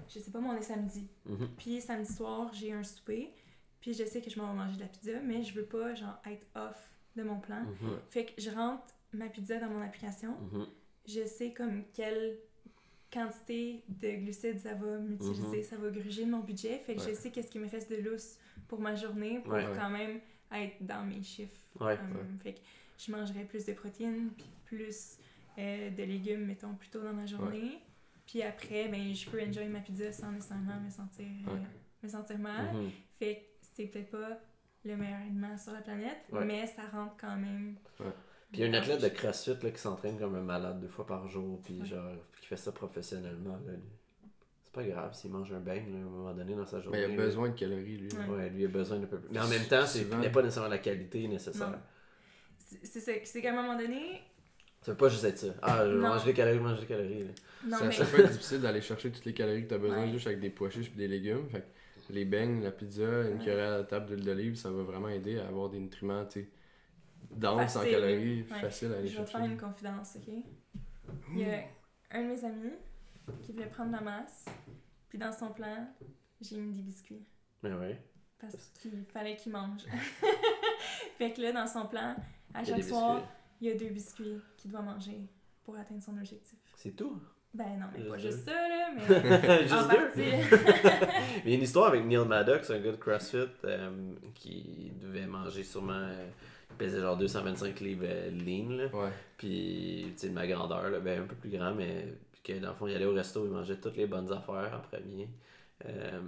[SPEAKER 3] je sais pas, moi, on est samedi.
[SPEAKER 1] Mhm.
[SPEAKER 3] Puis samedi soir, j'ai un souper. Puis je sais que je m'en vais manger de la pizza, mais je veux pas, genre, être off de mon plan.
[SPEAKER 1] Mhm.
[SPEAKER 3] Fait que je rentre ma pizza dans mon application.
[SPEAKER 1] Mhm.
[SPEAKER 3] Je sais comme quelle quantité de glucides ça va m'utiliser,
[SPEAKER 1] Mhm.
[SPEAKER 3] ça va gruger de mon budget. Fait que je sais qu'est-ce qui me reste de lousse pour ma journée pour
[SPEAKER 1] Ouais.
[SPEAKER 3] quand même être dans mes chiffres. Fait que je mangerais plus de protéines, puis plus euh, de légumes, mettons, plus tôt dans ma journée. Puis après, ben, je peux enjoy ma pizza sans nécessairement me sentir, euh, me sentir mal. Fait que c'est peut-être pas le meilleur aliment sur la planète,
[SPEAKER 1] Ouais.
[SPEAKER 3] mais ça rentre quand même.
[SPEAKER 1] Puis il y a une athlète de CrossFit là, qui s'entraîne comme un malade deux fois par jour, puis
[SPEAKER 3] Ouais.
[SPEAKER 1] genre, qui fait ça professionnellement. là. C'est pas grave s'il mange un bang là, à un moment donné dans sa
[SPEAKER 2] Mais
[SPEAKER 1] journée.
[SPEAKER 2] il a
[SPEAKER 1] là.
[SPEAKER 2] besoin de calories, lui.
[SPEAKER 3] Ouais.
[SPEAKER 1] Ouais, lui il a besoin d'un peu plus. Mais en même temps, c'est a pas nécessairement la qualité nécessaire.
[SPEAKER 3] C'est c'est ça, c'est qu'à un moment donné,
[SPEAKER 1] Ça veut pas juste être ça. Ah, je
[SPEAKER 3] Non.
[SPEAKER 1] mange des calories, mange des calories. là.
[SPEAKER 3] non
[SPEAKER 2] ça,
[SPEAKER 3] mais
[SPEAKER 2] ça peut être difficile d'aller chercher toutes les calories que tu as besoin
[SPEAKER 3] Ouais.
[SPEAKER 2] juste avec des pois chiches et des légumes. Fait que les beignes, la pizza, une
[SPEAKER 3] Ouais.
[SPEAKER 2] cuillère à la table d'huile d'olive, ça va vraiment aider à avoir des nutriments, tu sais, denses en
[SPEAKER 3] Facile.
[SPEAKER 2] calories,
[SPEAKER 3] Ouais.
[SPEAKER 2] faciles à aller
[SPEAKER 3] je vais te faire une confidence, ok? Il y a un de mes amis qui voulait prendre la masse, puis dans son plan, j'ai mis des biscuits.
[SPEAKER 1] Mais ouais.
[SPEAKER 3] Parce qu'il fallait qu'il mange. fait que là, dans son plan, à chaque soir,
[SPEAKER 1] biscuits.
[SPEAKER 3] il y a deux biscuits qu'il doit manger pour atteindre son objectif.
[SPEAKER 1] C'est tout?
[SPEAKER 3] Ben non, mais
[SPEAKER 1] Juste
[SPEAKER 3] pas
[SPEAKER 1] deux.
[SPEAKER 3] juste ça, là, mais
[SPEAKER 1] Juste
[SPEAKER 3] en partie.
[SPEAKER 1] Mais il y a une histoire avec Neil Maddox, un gars de CrossFit, euh, qui devait manger sûrement. euh, il pesait genre 225 livres euh, lean, là.
[SPEAKER 2] Ouais.
[SPEAKER 1] Puis, tu sais, de ma grandeur, là, ben un peu plus grand, mais que dans le fond, il allait au resto, il mangeait toutes les bonnes affaires en premier. Euh,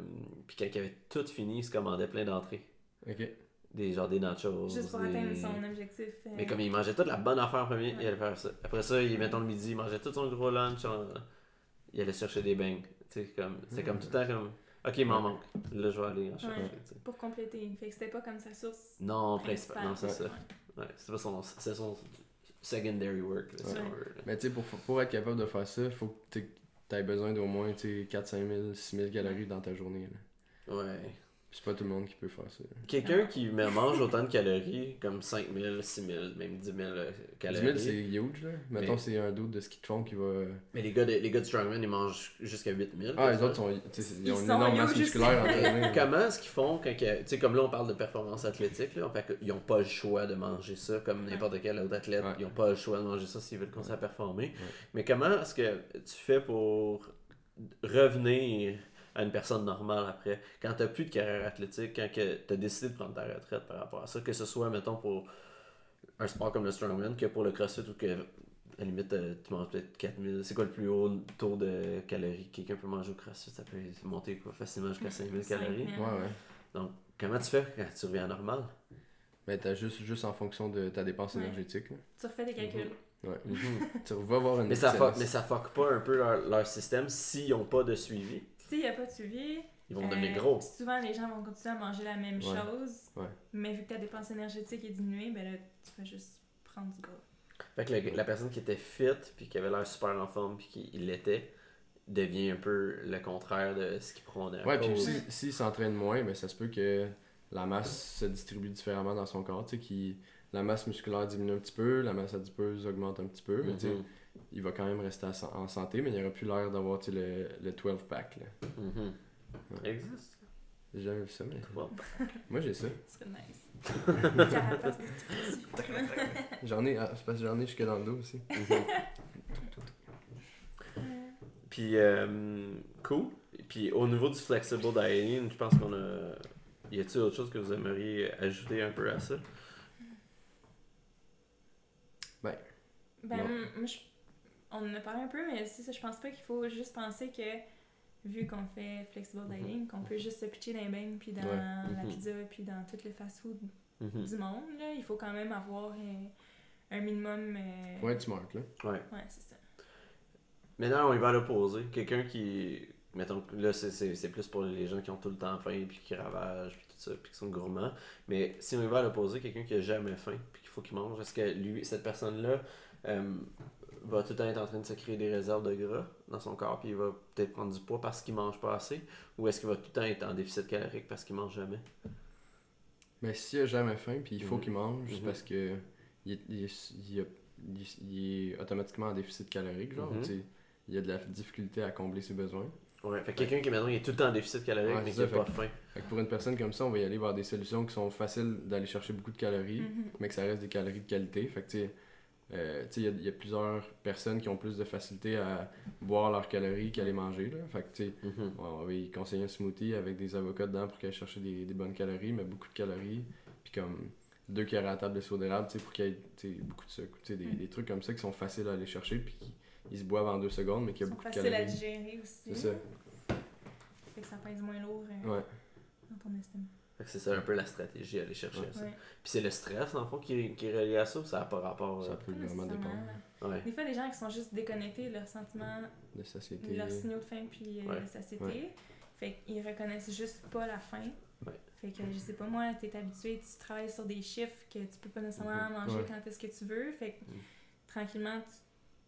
[SPEAKER 1] puis quand il avait tout fini, il se commandait plein d'entrées.
[SPEAKER 2] Ok.
[SPEAKER 1] Des, genre des nachos.
[SPEAKER 3] Juste pour
[SPEAKER 1] des-
[SPEAKER 3] atteindre son objectif. euh,
[SPEAKER 1] Mais comme il mangeait toute la bonne affaire en premier,
[SPEAKER 3] Ouais.
[SPEAKER 1] il allait faire ça. Après ça, il, mettons le midi, il mangeait tout son gros lunch. en- Il allait chercher des bangs. Tu sais, comme, c'est comme tout le temps comme. Ok, il m'en manque. Là, je vais aller en chercher.
[SPEAKER 3] Ouais. Pour compléter. Fait que c'était pas comme sa source.
[SPEAKER 1] Non, principal.
[SPEAKER 3] principale.
[SPEAKER 1] Non, c'est ça.
[SPEAKER 3] Ouais.
[SPEAKER 1] C'est pas son, c'est son secondary work, là, si
[SPEAKER 2] Ouais.
[SPEAKER 1] on veut. là.
[SPEAKER 2] Mais tu sais, pour, pour être capable de faire ça, faut que tu aies besoin d'au moins 4-5 000, 6 000 calories dans ta journée. Là.
[SPEAKER 1] Ouais.
[SPEAKER 2] Puis c'est pas tout le monde qui peut faire ça.
[SPEAKER 1] Quelqu'un qui me mange autant de calories, comme 5000, 6000, même 10 000 euh,
[SPEAKER 2] 10
[SPEAKER 1] calories.
[SPEAKER 2] 000, c'est huge. Là. Mettons,
[SPEAKER 1] Mais-
[SPEAKER 2] c'est un doute de ski de fond qui va.
[SPEAKER 1] Mais les gars, de, les gars de Strongman, ils mangent jusqu'à 8000.
[SPEAKER 2] Ah, les autres, sont, ils ont
[SPEAKER 3] Ils
[SPEAKER 2] une énorme masse musculaire entraînée.
[SPEAKER 1] Comment est-ce qu'ils font quand tu sais comme là on parle de performance athlétique là, fait qu'ils n'ont pas le choix de manger ça comme n'importe quel autre athlète,
[SPEAKER 2] Ouais.
[SPEAKER 1] ils n'ont pas le choix de manger ça s'ils veulent continuer à performer.
[SPEAKER 2] Ouais.
[SPEAKER 1] Mais comment est-ce que tu fais pour revenir à une personne normale après quand tu plus de carrière athlétique, quand tu as décidé de prendre ta retraite par rapport à ça, que ce soit mettons pour un sport comme le strongman que pour le crossfit ou que à la limite euh, tu manges peut-être 4000, c'est quoi le plus haut taux de calories? Que quelqu'un peut manger au crossfit, ça peut monter quoi, facilement jusqu'à 5000 calories.
[SPEAKER 3] 5000.
[SPEAKER 2] Ouais, ouais.
[SPEAKER 1] Donc, comment tu fais quand tu reviens à normal?
[SPEAKER 2] Mais t'as juste, juste en fonction de ta dépense
[SPEAKER 3] Ouais.
[SPEAKER 2] énergétique. Là.
[SPEAKER 3] Tu refais des calculs.
[SPEAKER 2] Ouais. tu vas voir une
[SPEAKER 1] mais, ça fuck, mais ça fuck pas un peu leur, leur système s'ils n'ont pas de suivi.
[SPEAKER 3] S'il n'y a pas de suivi,
[SPEAKER 1] Ils vont
[SPEAKER 3] euh,
[SPEAKER 1] devenir gros.
[SPEAKER 3] souvent les gens vont continuer à manger la même
[SPEAKER 2] Ouais.
[SPEAKER 3] chose.
[SPEAKER 2] Ouais.
[SPEAKER 3] Mais vu que ta dépense énergétique est diminuée, ben là, tu vas juste prendre du gras.
[SPEAKER 1] Fait que le- la personne qui était fit, puis qui avait l'air super en forme, puis qui il l'était, devient un peu le contraire de ce qu'il prônait.
[SPEAKER 2] Ouais, puis
[SPEAKER 1] cause.
[SPEAKER 2] si- s'il s'entraîne moins, ben, ça se peut que la masse se distribue différemment dans son corps. Tu sais, la masse musculaire diminue un petit peu, la masse adipeuse augmente un petit peu, mais tu sais,
[SPEAKER 1] Mhm.
[SPEAKER 2] Il va quand même rester à en santé, mais il aurait plus l'air d'avoir tu sais, le, le 12-pack. là.
[SPEAKER 1] Mhm.
[SPEAKER 2] Ouais.
[SPEAKER 1] Existe.
[SPEAKER 2] J'ai jamais vu ça, mais moi j'ai ça.
[SPEAKER 3] Ce serait nice.
[SPEAKER 2] J'en ai, ah, c'est parce que j'en ai jusque dans le dos aussi.
[SPEAKER 1] Puis, euh, cool. Puis, au niveau du flexible dieting, je pense qu'on a. Y a-t-il autre chose que vous aimeriez ajouter un peu à ça?
[SPEAKER 3] Ben, moi, je- on en a parlé un peu, mais ça, je pense pas qu'il faut juste penser que, vu qu'on fait flexible dieting, qu'on peut juste se pitcher dans les beignes, puis dans
[SPEAKER 2] Ouais.
[SPEAKER 3] la
[SPEAKER 1] Mhm.
[SPEAKER 3] pizza, puis dans tous les fast-food
[SPEAKER 1] Mhm.
[SPEAKER 3] du monde. Là. Il faut quand même avoir euh, un minimum. euh,
[SPEAKER 2] Faut être smart, là.
[SPEAKER 1] Ouais.
[SPEAKER 3] Ouais, c'est ça.
[SPEAKER 1] Maintenant, on y va à l'opposé. Quelqu'un qui. Mettons que là, c'est- c'est c'est plus pour les gens qui ont tout le temps faim, puis qui ravagent, puis tout ça, puis qui sont gourmands. Mais si on y va à l'opposé, quelqu'un qui a jamais faim, puis qu'il faut qu'il mange, est-ce que lui, cette personne-là, euh, va tout le temps être en train de se créer des réserves de gras dans son corps, puis il va peut-être prendre du poids parce qu'il mange pas assez, ou est-ce qu'il va tout le temps être en déficit calorique parce qu'il mange jamais?
[SPEAKER 2] Mais s'il a jamais faim, puis il faut
[SPEAKER 1] Mhm.
[SPEAKER 2] qu'il mange, c'est
[SPEAKER 1] Mhm.
[SPEAKER 2] parce que il est, il est- il a- il est- il est automatiquement en déficit calorique, genre.
[SPEAKER 1] Mhm.
[SPEAKER 2] tu sais, Il y a de la difficulté à combler ses besoins.
[SPEAKER 1] Ouais, fait que quelqu'un qui maintenant il est tout le temps en déficit calorique,
[SPEAKER 2] Ouais,
[SPEAKER 1] mais qui a
[SPEAKER 2] ça,
[SPEAKER 1] pas faim.
[SPEAKER 2] Fait que pour une personne comme ça, on va y aller vers des solutions qui sont faciles d'aller chercher beaucoup de calories,
[SPEAKER 3] Mhm.
[SPEAKER 2] mais que ça reste des calories de qualité. Fait que tu sais, euh, il y a- il y, a plusieurs personnes qui ont plus de facilité à boire leurs calories qu'à les manger. Là. Fait que
[SPEAKER 1] Mhm.
[SPEAKER 2] on va y conseiller un smoothie avec des avocats dedans pour qu'elle aille chercher des, des bonnes calories, mais beaucoup de calories. Puis comme deux cuillères à table de sirop d'érable, tu sais, pour qu'il y ait beaucoup de sucre. Tu sais, des,
[SPEAKER 3] Mm.
[SPEAKER 2] des trucs comme ça qui sont faciles à aller chercher, puis qui ils se boivent en deux secondes, mais qui a beaucoup de
[SPEAKER 3] faciles à
[SPEAKER 2] calories.
[SPEAKER 3] digérer aussi.
[SPEAKER 2] C'est ça.
[SPEAKER 3] Fait que ça pèse moins lourd euh,
[SPEAKER 2] Ouais.
[SPEAKER 3] dans ton estomac.
[SPEAKER 1] Fait que c'est ça un peu la stratégie à aller chercher
[SPEAKER 2] Ouais.
[SPEAKER 1] ça.
[SPEAKER 3] Ouais.
[SPEAKER 1] Puis c'est le stress, dans le fond, qui, qui est relié à ça ou ça n'a pas rapport
[SPEAKER 2] Ça
[SPEAKER 1] euh,
[SPEAKER 2] peut vraiment dépendre
[SPEAKER 1] Ouais.
[SPEAKER 3] Des fois, des gens qui sont juste déconnectés de leurs sentiments,
[SPEAKER 2] de satiété.
[SPEAKER 3] de leurs signaux de faim puis euh,
[SPEAKER 1] Ouais.
[SPEAKER 3] de satiété.
[SPEAKER 2] Ouais.
[SPEAKER 3] Fait qu'ils reconnaissent juste pas la faim.
[SPEAKER 1] Ouais.
[SPEAKER 3] Fait que je sais pas, moi, t'es habitué, tu travailles sur des chiffres que tu peux pas nécessairement
[SPEAKER 1] Mhm.
[SPEAKER 3] manger
[SPEAKER 2] Ouais.
[SPEAKER 3] quand est-ce que tu veux. Fait que
[SPEAKER 1] Mhm.
[SPEAKER 3] tranquillement,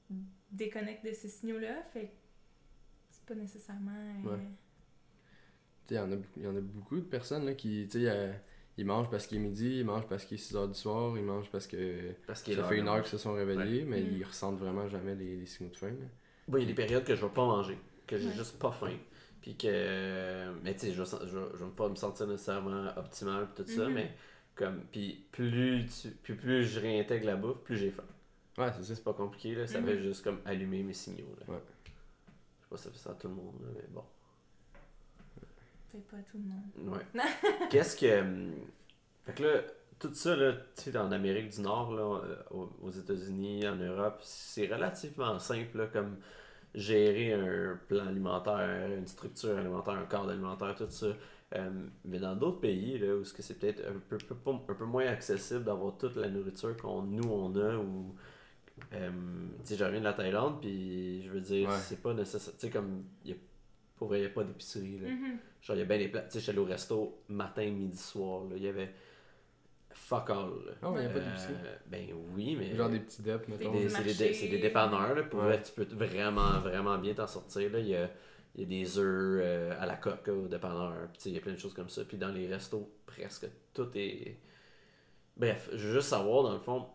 [SPEAKER 3] tu déconnectes de ces signaux-là. Fait que c'est pas nécessairement. euh,
[SPEAKER 2] il y en a y en a beaucoup de personnes là, qui, tu sais, euh, ils mangent parce qu'il est midi, ils mangent parce qu'il est 6 heures du soir, ils mangent parce que
[SPEAKER 1] Parce
[SPEAKER 2] ça fait une heure qu'ils se sont réveillés, mais
[SPEAKER 3] Mm.
[SPEAKER 2] ils ressentent vraiment jamais les, les signaux de faim.
[SPEAKER 1] Bon, il y a des périodes que je vais pas manger, que j'ai
[SPEAKER 3] Ouais.
[SPEAKER 1] juste pas faim. Puis que. Mais tu sais, je, je, vais- je vais pas me sentir nécessairement optimal tout ça,
[SPEAKER 3] Mhm.
[SPEAKER 1] mais comme. Puis plus, tu, puis plus je réintègre la bouffe, plus j'ai faim.
[SPEAKER 2] Ouais, c'est ça.
[SPEAKER 1] C'est pas compliqué, là. Ça
[SPEAKER 3] Mhm.
[SPEAKER 1] fait juste comme allumer mes signaux, là.
[SPEAKER 2] Ouais.
[SPEAKER 1] Je sais pas si ça fait ça à tout le monde, là, mais bon.
[SPEAKER 3] Peut-être pas tout le monde.
[SPEAKER 1] Ouais. Qu'est-ce que. hum, Fait que là, tout ça, là, tu sais, en Amérique du Nord, là, euh, aux- États-Unis, en Europe, c'est relativement simple, là, comme gérer un plan alimentaire, une structure alimentaire, un cadre alimentaire, tout ça. Euh, mais dans d'autres pays, là, où est-ce que c'est peut-être un peu, un peu moins accessible d'avoir toute la nourriture qu'on nous on a, ou. euh, tu sais, je reviens de la Thaïlande, puis je veux dire,
[SPEAKER 2] Ouais.
[SPEAKER 1] c'est pas nécessaire. Tu sais, comme. y a, pour vrai, il n'y a pas d'épicerie, là.
[SPEAKER 3] Mhm.
[SPEAKER 1] Genre, il y a bien des plats. Tu sais, j'étais allé au resto matin, midi, soir. Là. Il y avait. fuck all. là.
[SPEAKER 2] Ah ouais, y a pas
[SPEAKER 1] Euh. Ben oui, mais.
[SPEAKER 2] Genre des petits deps, mettons.
[SPEAKER 1] Des c'est des, c'est des dépanneurs, là, pour
[SPEAKER 2] Ouais.
[SPEAKER 1] vrai, tu peux vraiment, vraiment bien t'en sortir. Là. Il, y a, il y a des œufs euh, à la coque au dépanneur, puis tu sais, il y a plein de choses comme ça. Puis dans les restos, presque tout est. Bref, je veux juste savoir, dans le fond,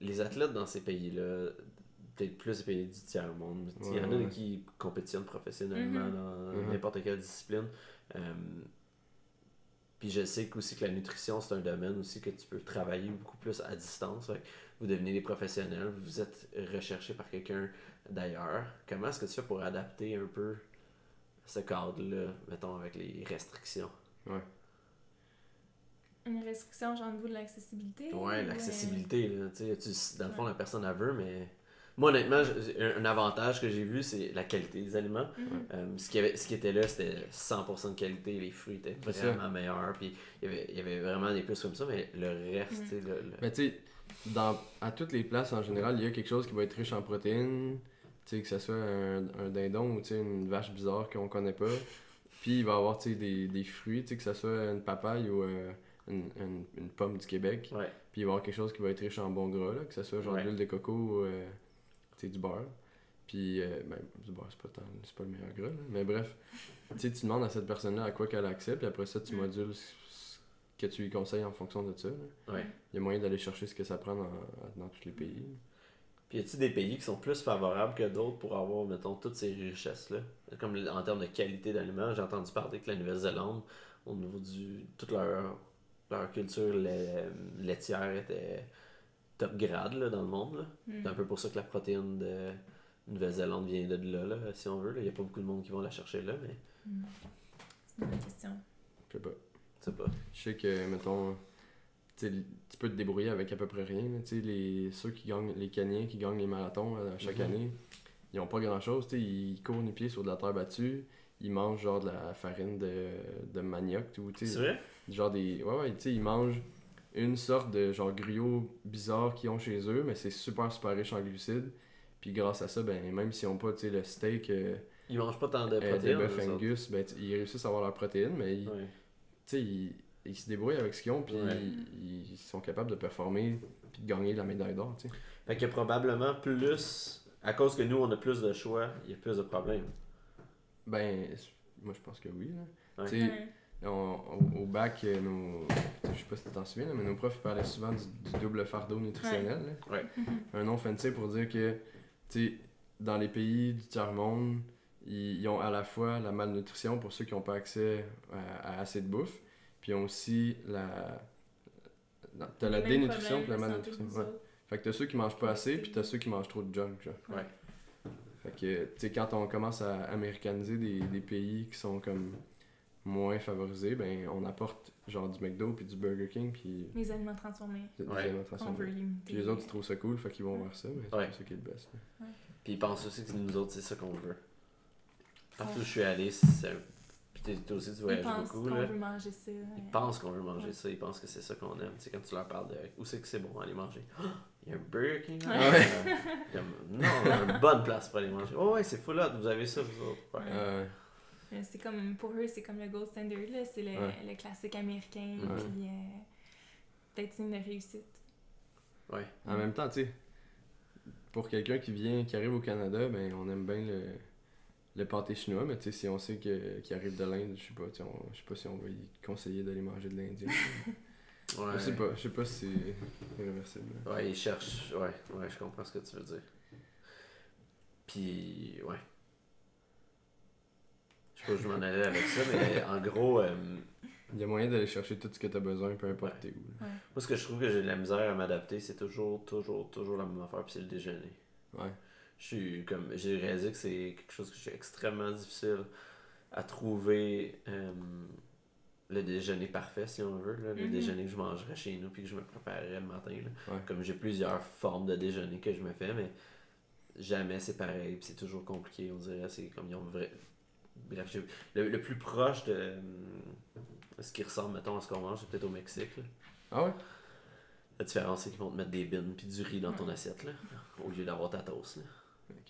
[SPEAKER 1] les athlètes dans ces pays-là, peut-être plus les pays du tiers-monde, il y en a
[SPEAKER 2] Ouais, ouais.
[SPEAKER 1] qui compétitionnent professionnellement
[SPEAKER 3] Mhm.
[SPEAKER 1] dans
[SPEAKER 2] Mhm.
[SPEAKER 1] n'importe quelle discipline. Euh, puis je sais que aussi que la nutrition, c'est un domaine aussi que tu peux travailler beaucoup plus à distance. Fait que vous devenez des professionnels, vous êtes recherché par quelqu'un d'ailleurs. Comment est-ce que tu fais pour adapter un peu ce cadre-là, mettons, avec les restrictions?
[SPEAKER 3] Une restriction, genre, de l'accessibilité?
[SPEAKER 1] Ouais,
[SPEAKER 3] ou,
[SPEAKER 1] l'accessibilité, là, tu dans le fond, la personne elle veut, mais... Moi, honnêtement, je- un, un avantage que j'ai vu, c'est la qualité des aliments.
[SPEAKER 3] mhm.
[SPEAKER 1] Euh, ce, qui avait, ce qui était là, c'était 100% de qualité, les fruits étaient vraiment meilleurs, puis il y, avait, il y avait vraiment des plus comme ça, mais le reste,
[SPEAKER 3] Mm.
[SPEAKER 1] tu sais, le- le-
[SPEAKER 2] Mais tu sais, dans- à toutes les places en général, il y a quelque chose qui va être riche en protéines. Tu sais, que ce soit un, un dindon ou tu sais, une vache bizarre qu'on connaît pas. Puis il va y avoir tu sais, des, des fruits, tu sais, que ce soit une papaye ou euh, une, une- une pomme du Québec.
[SPEAKER 1] Ouais.
[SPEAKER 2] Puis il va y avoir quelque chose qui va être riche en bon gras, là, que ce soit genre
[SPEAKER 1] Ouais.
[SPEAKER 2] de l'huile de coco ou euh, tu sais, du beurre. Puis, euh, ben, du beurre, c'est pas, tant- c'est pas le meilleur gras, là. mais bref. tu sais, tu demandes à cette personne-là à quoi qu'elle accepte, puis après ça, tu
[SPEAKER 3] Mm.
[SPEAKER 2] modules ce ce que tu lui conseilles en fonction de ça. là.
[SPEAKER 1] ouais.
[SPEAKER 2] Il y a moyen d'aller chercher ce que ça prend dans, dans tous les pays.
[SPEAKER 1] Puis y a-t-il des pays qui sont plus favorables que d'autres pour avoir, mettons, toutes ces richesses-là? Comme en termes de qualité d'aliments, j'ai entendu parler que la Nouvelle-Zélande, au niveau du. toute leur, leur culture lait- laitière était top grade là, dans le monde. là.
[SPEAKER 3] Mhm.
[SPEAKER 1] C'est un peu pour ça que la protéine de Nouvelle-Zélande vient de là, là, si on veut. Il n'y a pas beaucoup de monde qui vont la chercher là, mais
[SPEAKER 3] Mhm. C'est une bonne question.
[SPEAKER 2] Je sais pas.
[SPEAKER 1] je sais pas.
[SPEAKER 2] Je sais que, mettons, tu peux te débrouiller avec à peu près rien. là. Tu sais, les, ceux qui gagnent, les Kenyans qui gagnent les marathons euh, chaque
[SPEAKER 1] Mhm.
[SPEAKER 2] année, ils ont pas grand chose. Ils courent les pieds sur de la terre battue. Ils mangent genre de la farine de, de manioc. Ou, tu sais,
[SPEAKER 1] C'est vrai?
[SPEAKER 2] genre des. Ouais, ouais, tu sais, ils mangent une sorte de genre griot bizarre qu'ils ont chez eux, mais c'est super, super riche en glucides. Puis grâce à ça, ben, même s'ils ont pas tu sais, le steak euh,
[SPEAKER 1] Ils mangent pas tant de
[SPEAKER 2] euh,
[SPEAKER 1] protéines. autres.
[SPEAKER 2] Angus, ben, ils réussissent à avoir leurs protéines, mais ils,
[SPEAKER 1] Ouais.
[SPEAKER 2] tu sais, ils, ils se débrouillent avec ce qu'ils ont, puis
[SPEAKER 1] Ouais.
[SPEAKER 2] ils, ils sont capables de performer, puis de gagner la médaille d'or, tu sais.
[SPEAKER 1] Fait a probablement plus. À cause que nous, on a plus de choix, il y a plus de problèmes.
[SPEAKER 2] Ben, moi je pense que oui. Là.
[SPEAKER 1] Ouais.
[SPEAKER 2] On- au, au bac, euh, nos, je sais pas si tu t'en souviens, là, mais nos profs parlaient souvent du, du double fardeau nutritionnel. là.
[SPEAKER 1] Ouais.
[SPEAKER 2] Un nom fancy pour dire que, tu sais, dans les pays du tiers-monde, ils, ils ont à la fois la malnutrition pour ceux qui n'ont pas accès à, à assez de bouffe, puis ils ont aussi la. la- T'as la dénutrition puis la malnutrition. Ouais. Fait que t'as ceux qui mangent pas assez, puis t'as ceux qui mangent trop de junk, genre.
[SPEAKER 1] Ouais.
[SPEAKER 2] Fait que, tu sais, quand on commence à américaniser des, des pays qui sont comme moins favorisés, ben on apporte genre du McDo puis du Burger King puis
[SPEAKER 3] Les aliments transformés.
[SPEAKER 2] des
[SPEAKER 1] Ouais.
[SPEAKER 2] aliments
[SPEAKER 3] On
[SPEAKER 2] transformés.
[SPEAKER 3] veut.
[SPEAKER 2] Puis les autres ils trouvent ça cool, fait qu'ils vont vers ça, mais c'est
[SPEAKER 1] Ouais.
[SPEAKER 2] pas ça qui est le best.
[SPEAKER 1] Puis ils pensent aussi que nous autres, c'est ça qu'on veut. Partout
[SPEAKER 3] Ouais.
[SPEAKER 1] où je suis allé, c'est un. Puis t'es- toi aussi, tu
[SPEAKER 3] Ils
[SPEAKER 1] voyages
[SPEAKER 3] pensent
[SPEAKER 1] beaucoup,
[SPEAKER 3] qu'on
[SPEAKER 1] là.
[SPEAKER 3] veut manger ça.
[SPEAKER 1] Ils pensent qu'on veut manger
[SPEAKER 3] Ouais.
[SPEAKER 1] ça, ils pensent que c'est ça qu'on aime. Tu sais, quand tu leur parles de où c'est que c'est bon aller manger. Ah, Il y a un Burger King là?
[SPEAKER 2] Ouais.
[SPEAKER 1] Euh, Comme, non, on a une bonne place pour aller manger. Oh ouais, c'est full hot, vous avez ça, vous autres.
[SPEAKER 2] Euh,
[SPEAKER 3] C'est comme, pour eux, c'est comme le gold standard, là. C'est le,
[SPEAKER 2] Ouais.
[SPEAKER 3] le classique américain,
[SPEAKER 1] Ouais.
[SPEAKER 3] puis euh, peut-être signe de réussite.
[SPEAKER 1] Ouais.
[SPEAKER 2] en même temps, tu sais, pour quelqu'un qui vient, qui arrive au Canada, ben on aime bien le, le pâté chinois, mais tu sais, si on sait que- qu'il arrive de l'Inde, je sais pas, tu sais, on- je sais pas si on va lui conseiller d'aller manger de l'Indien.
[SPEAKER 1] Ouais.
[SPEAKER 2] Je sais pas, je sais pas si c'est irréversible.
[SPEAKER 1] Ouais, ils cherchent. Ouais, ouais, je comprends ce que tu veux dire. Puis, ouais. Je sais pas où je m'en allais avec ça, mais en gros, euh,
[SPEAKER 2] Il y a moyen d'aller chercher tout ce que tu as besoin, peu importe
[SPEAKER 1] Ouais.
[SPEAKER 2] t'es où.
[SPEAKER 1] moi, ce que je trouve que j'ai de la misère à m'adapter, c'est toujours, toujours, toujours la même affaire, puis c'est le déjeuner.
[SPEAKER 2] Ouais.
[SPEAKER 1] Je suis comme. J'ai réalisé que c'est quelque chose que j'ai extrêmement difficile à trouver euh, le déjeuner parfait, si on veut. là, le
[SPEAKER 3] Mhm.
[SPEAKER 1] déjeuner que je mangerais chez nous puis que je me préparerais le matin. là.
[SPEAKER 2] Ouais.
[SPEAKER 1] Comme j'ai plusieurs formes de déjeuner que je me fais, mais jamais c'est pareil. puis c'est toujours compliqué, on dirait. C'est comme ils ont vrai. Bref, le, le plus proche de euh, ce qui ressemble, mettons, à ce qu'on mange, c'est peut-être au Mexique. là.
[SPEAKER 2] Ah ouais?
[SPEAKER 1] La différence, c'est qu'ils vont te mettre des bines puis du riz dans ton assiette, là, au lieu d'avoir ta toast. Là.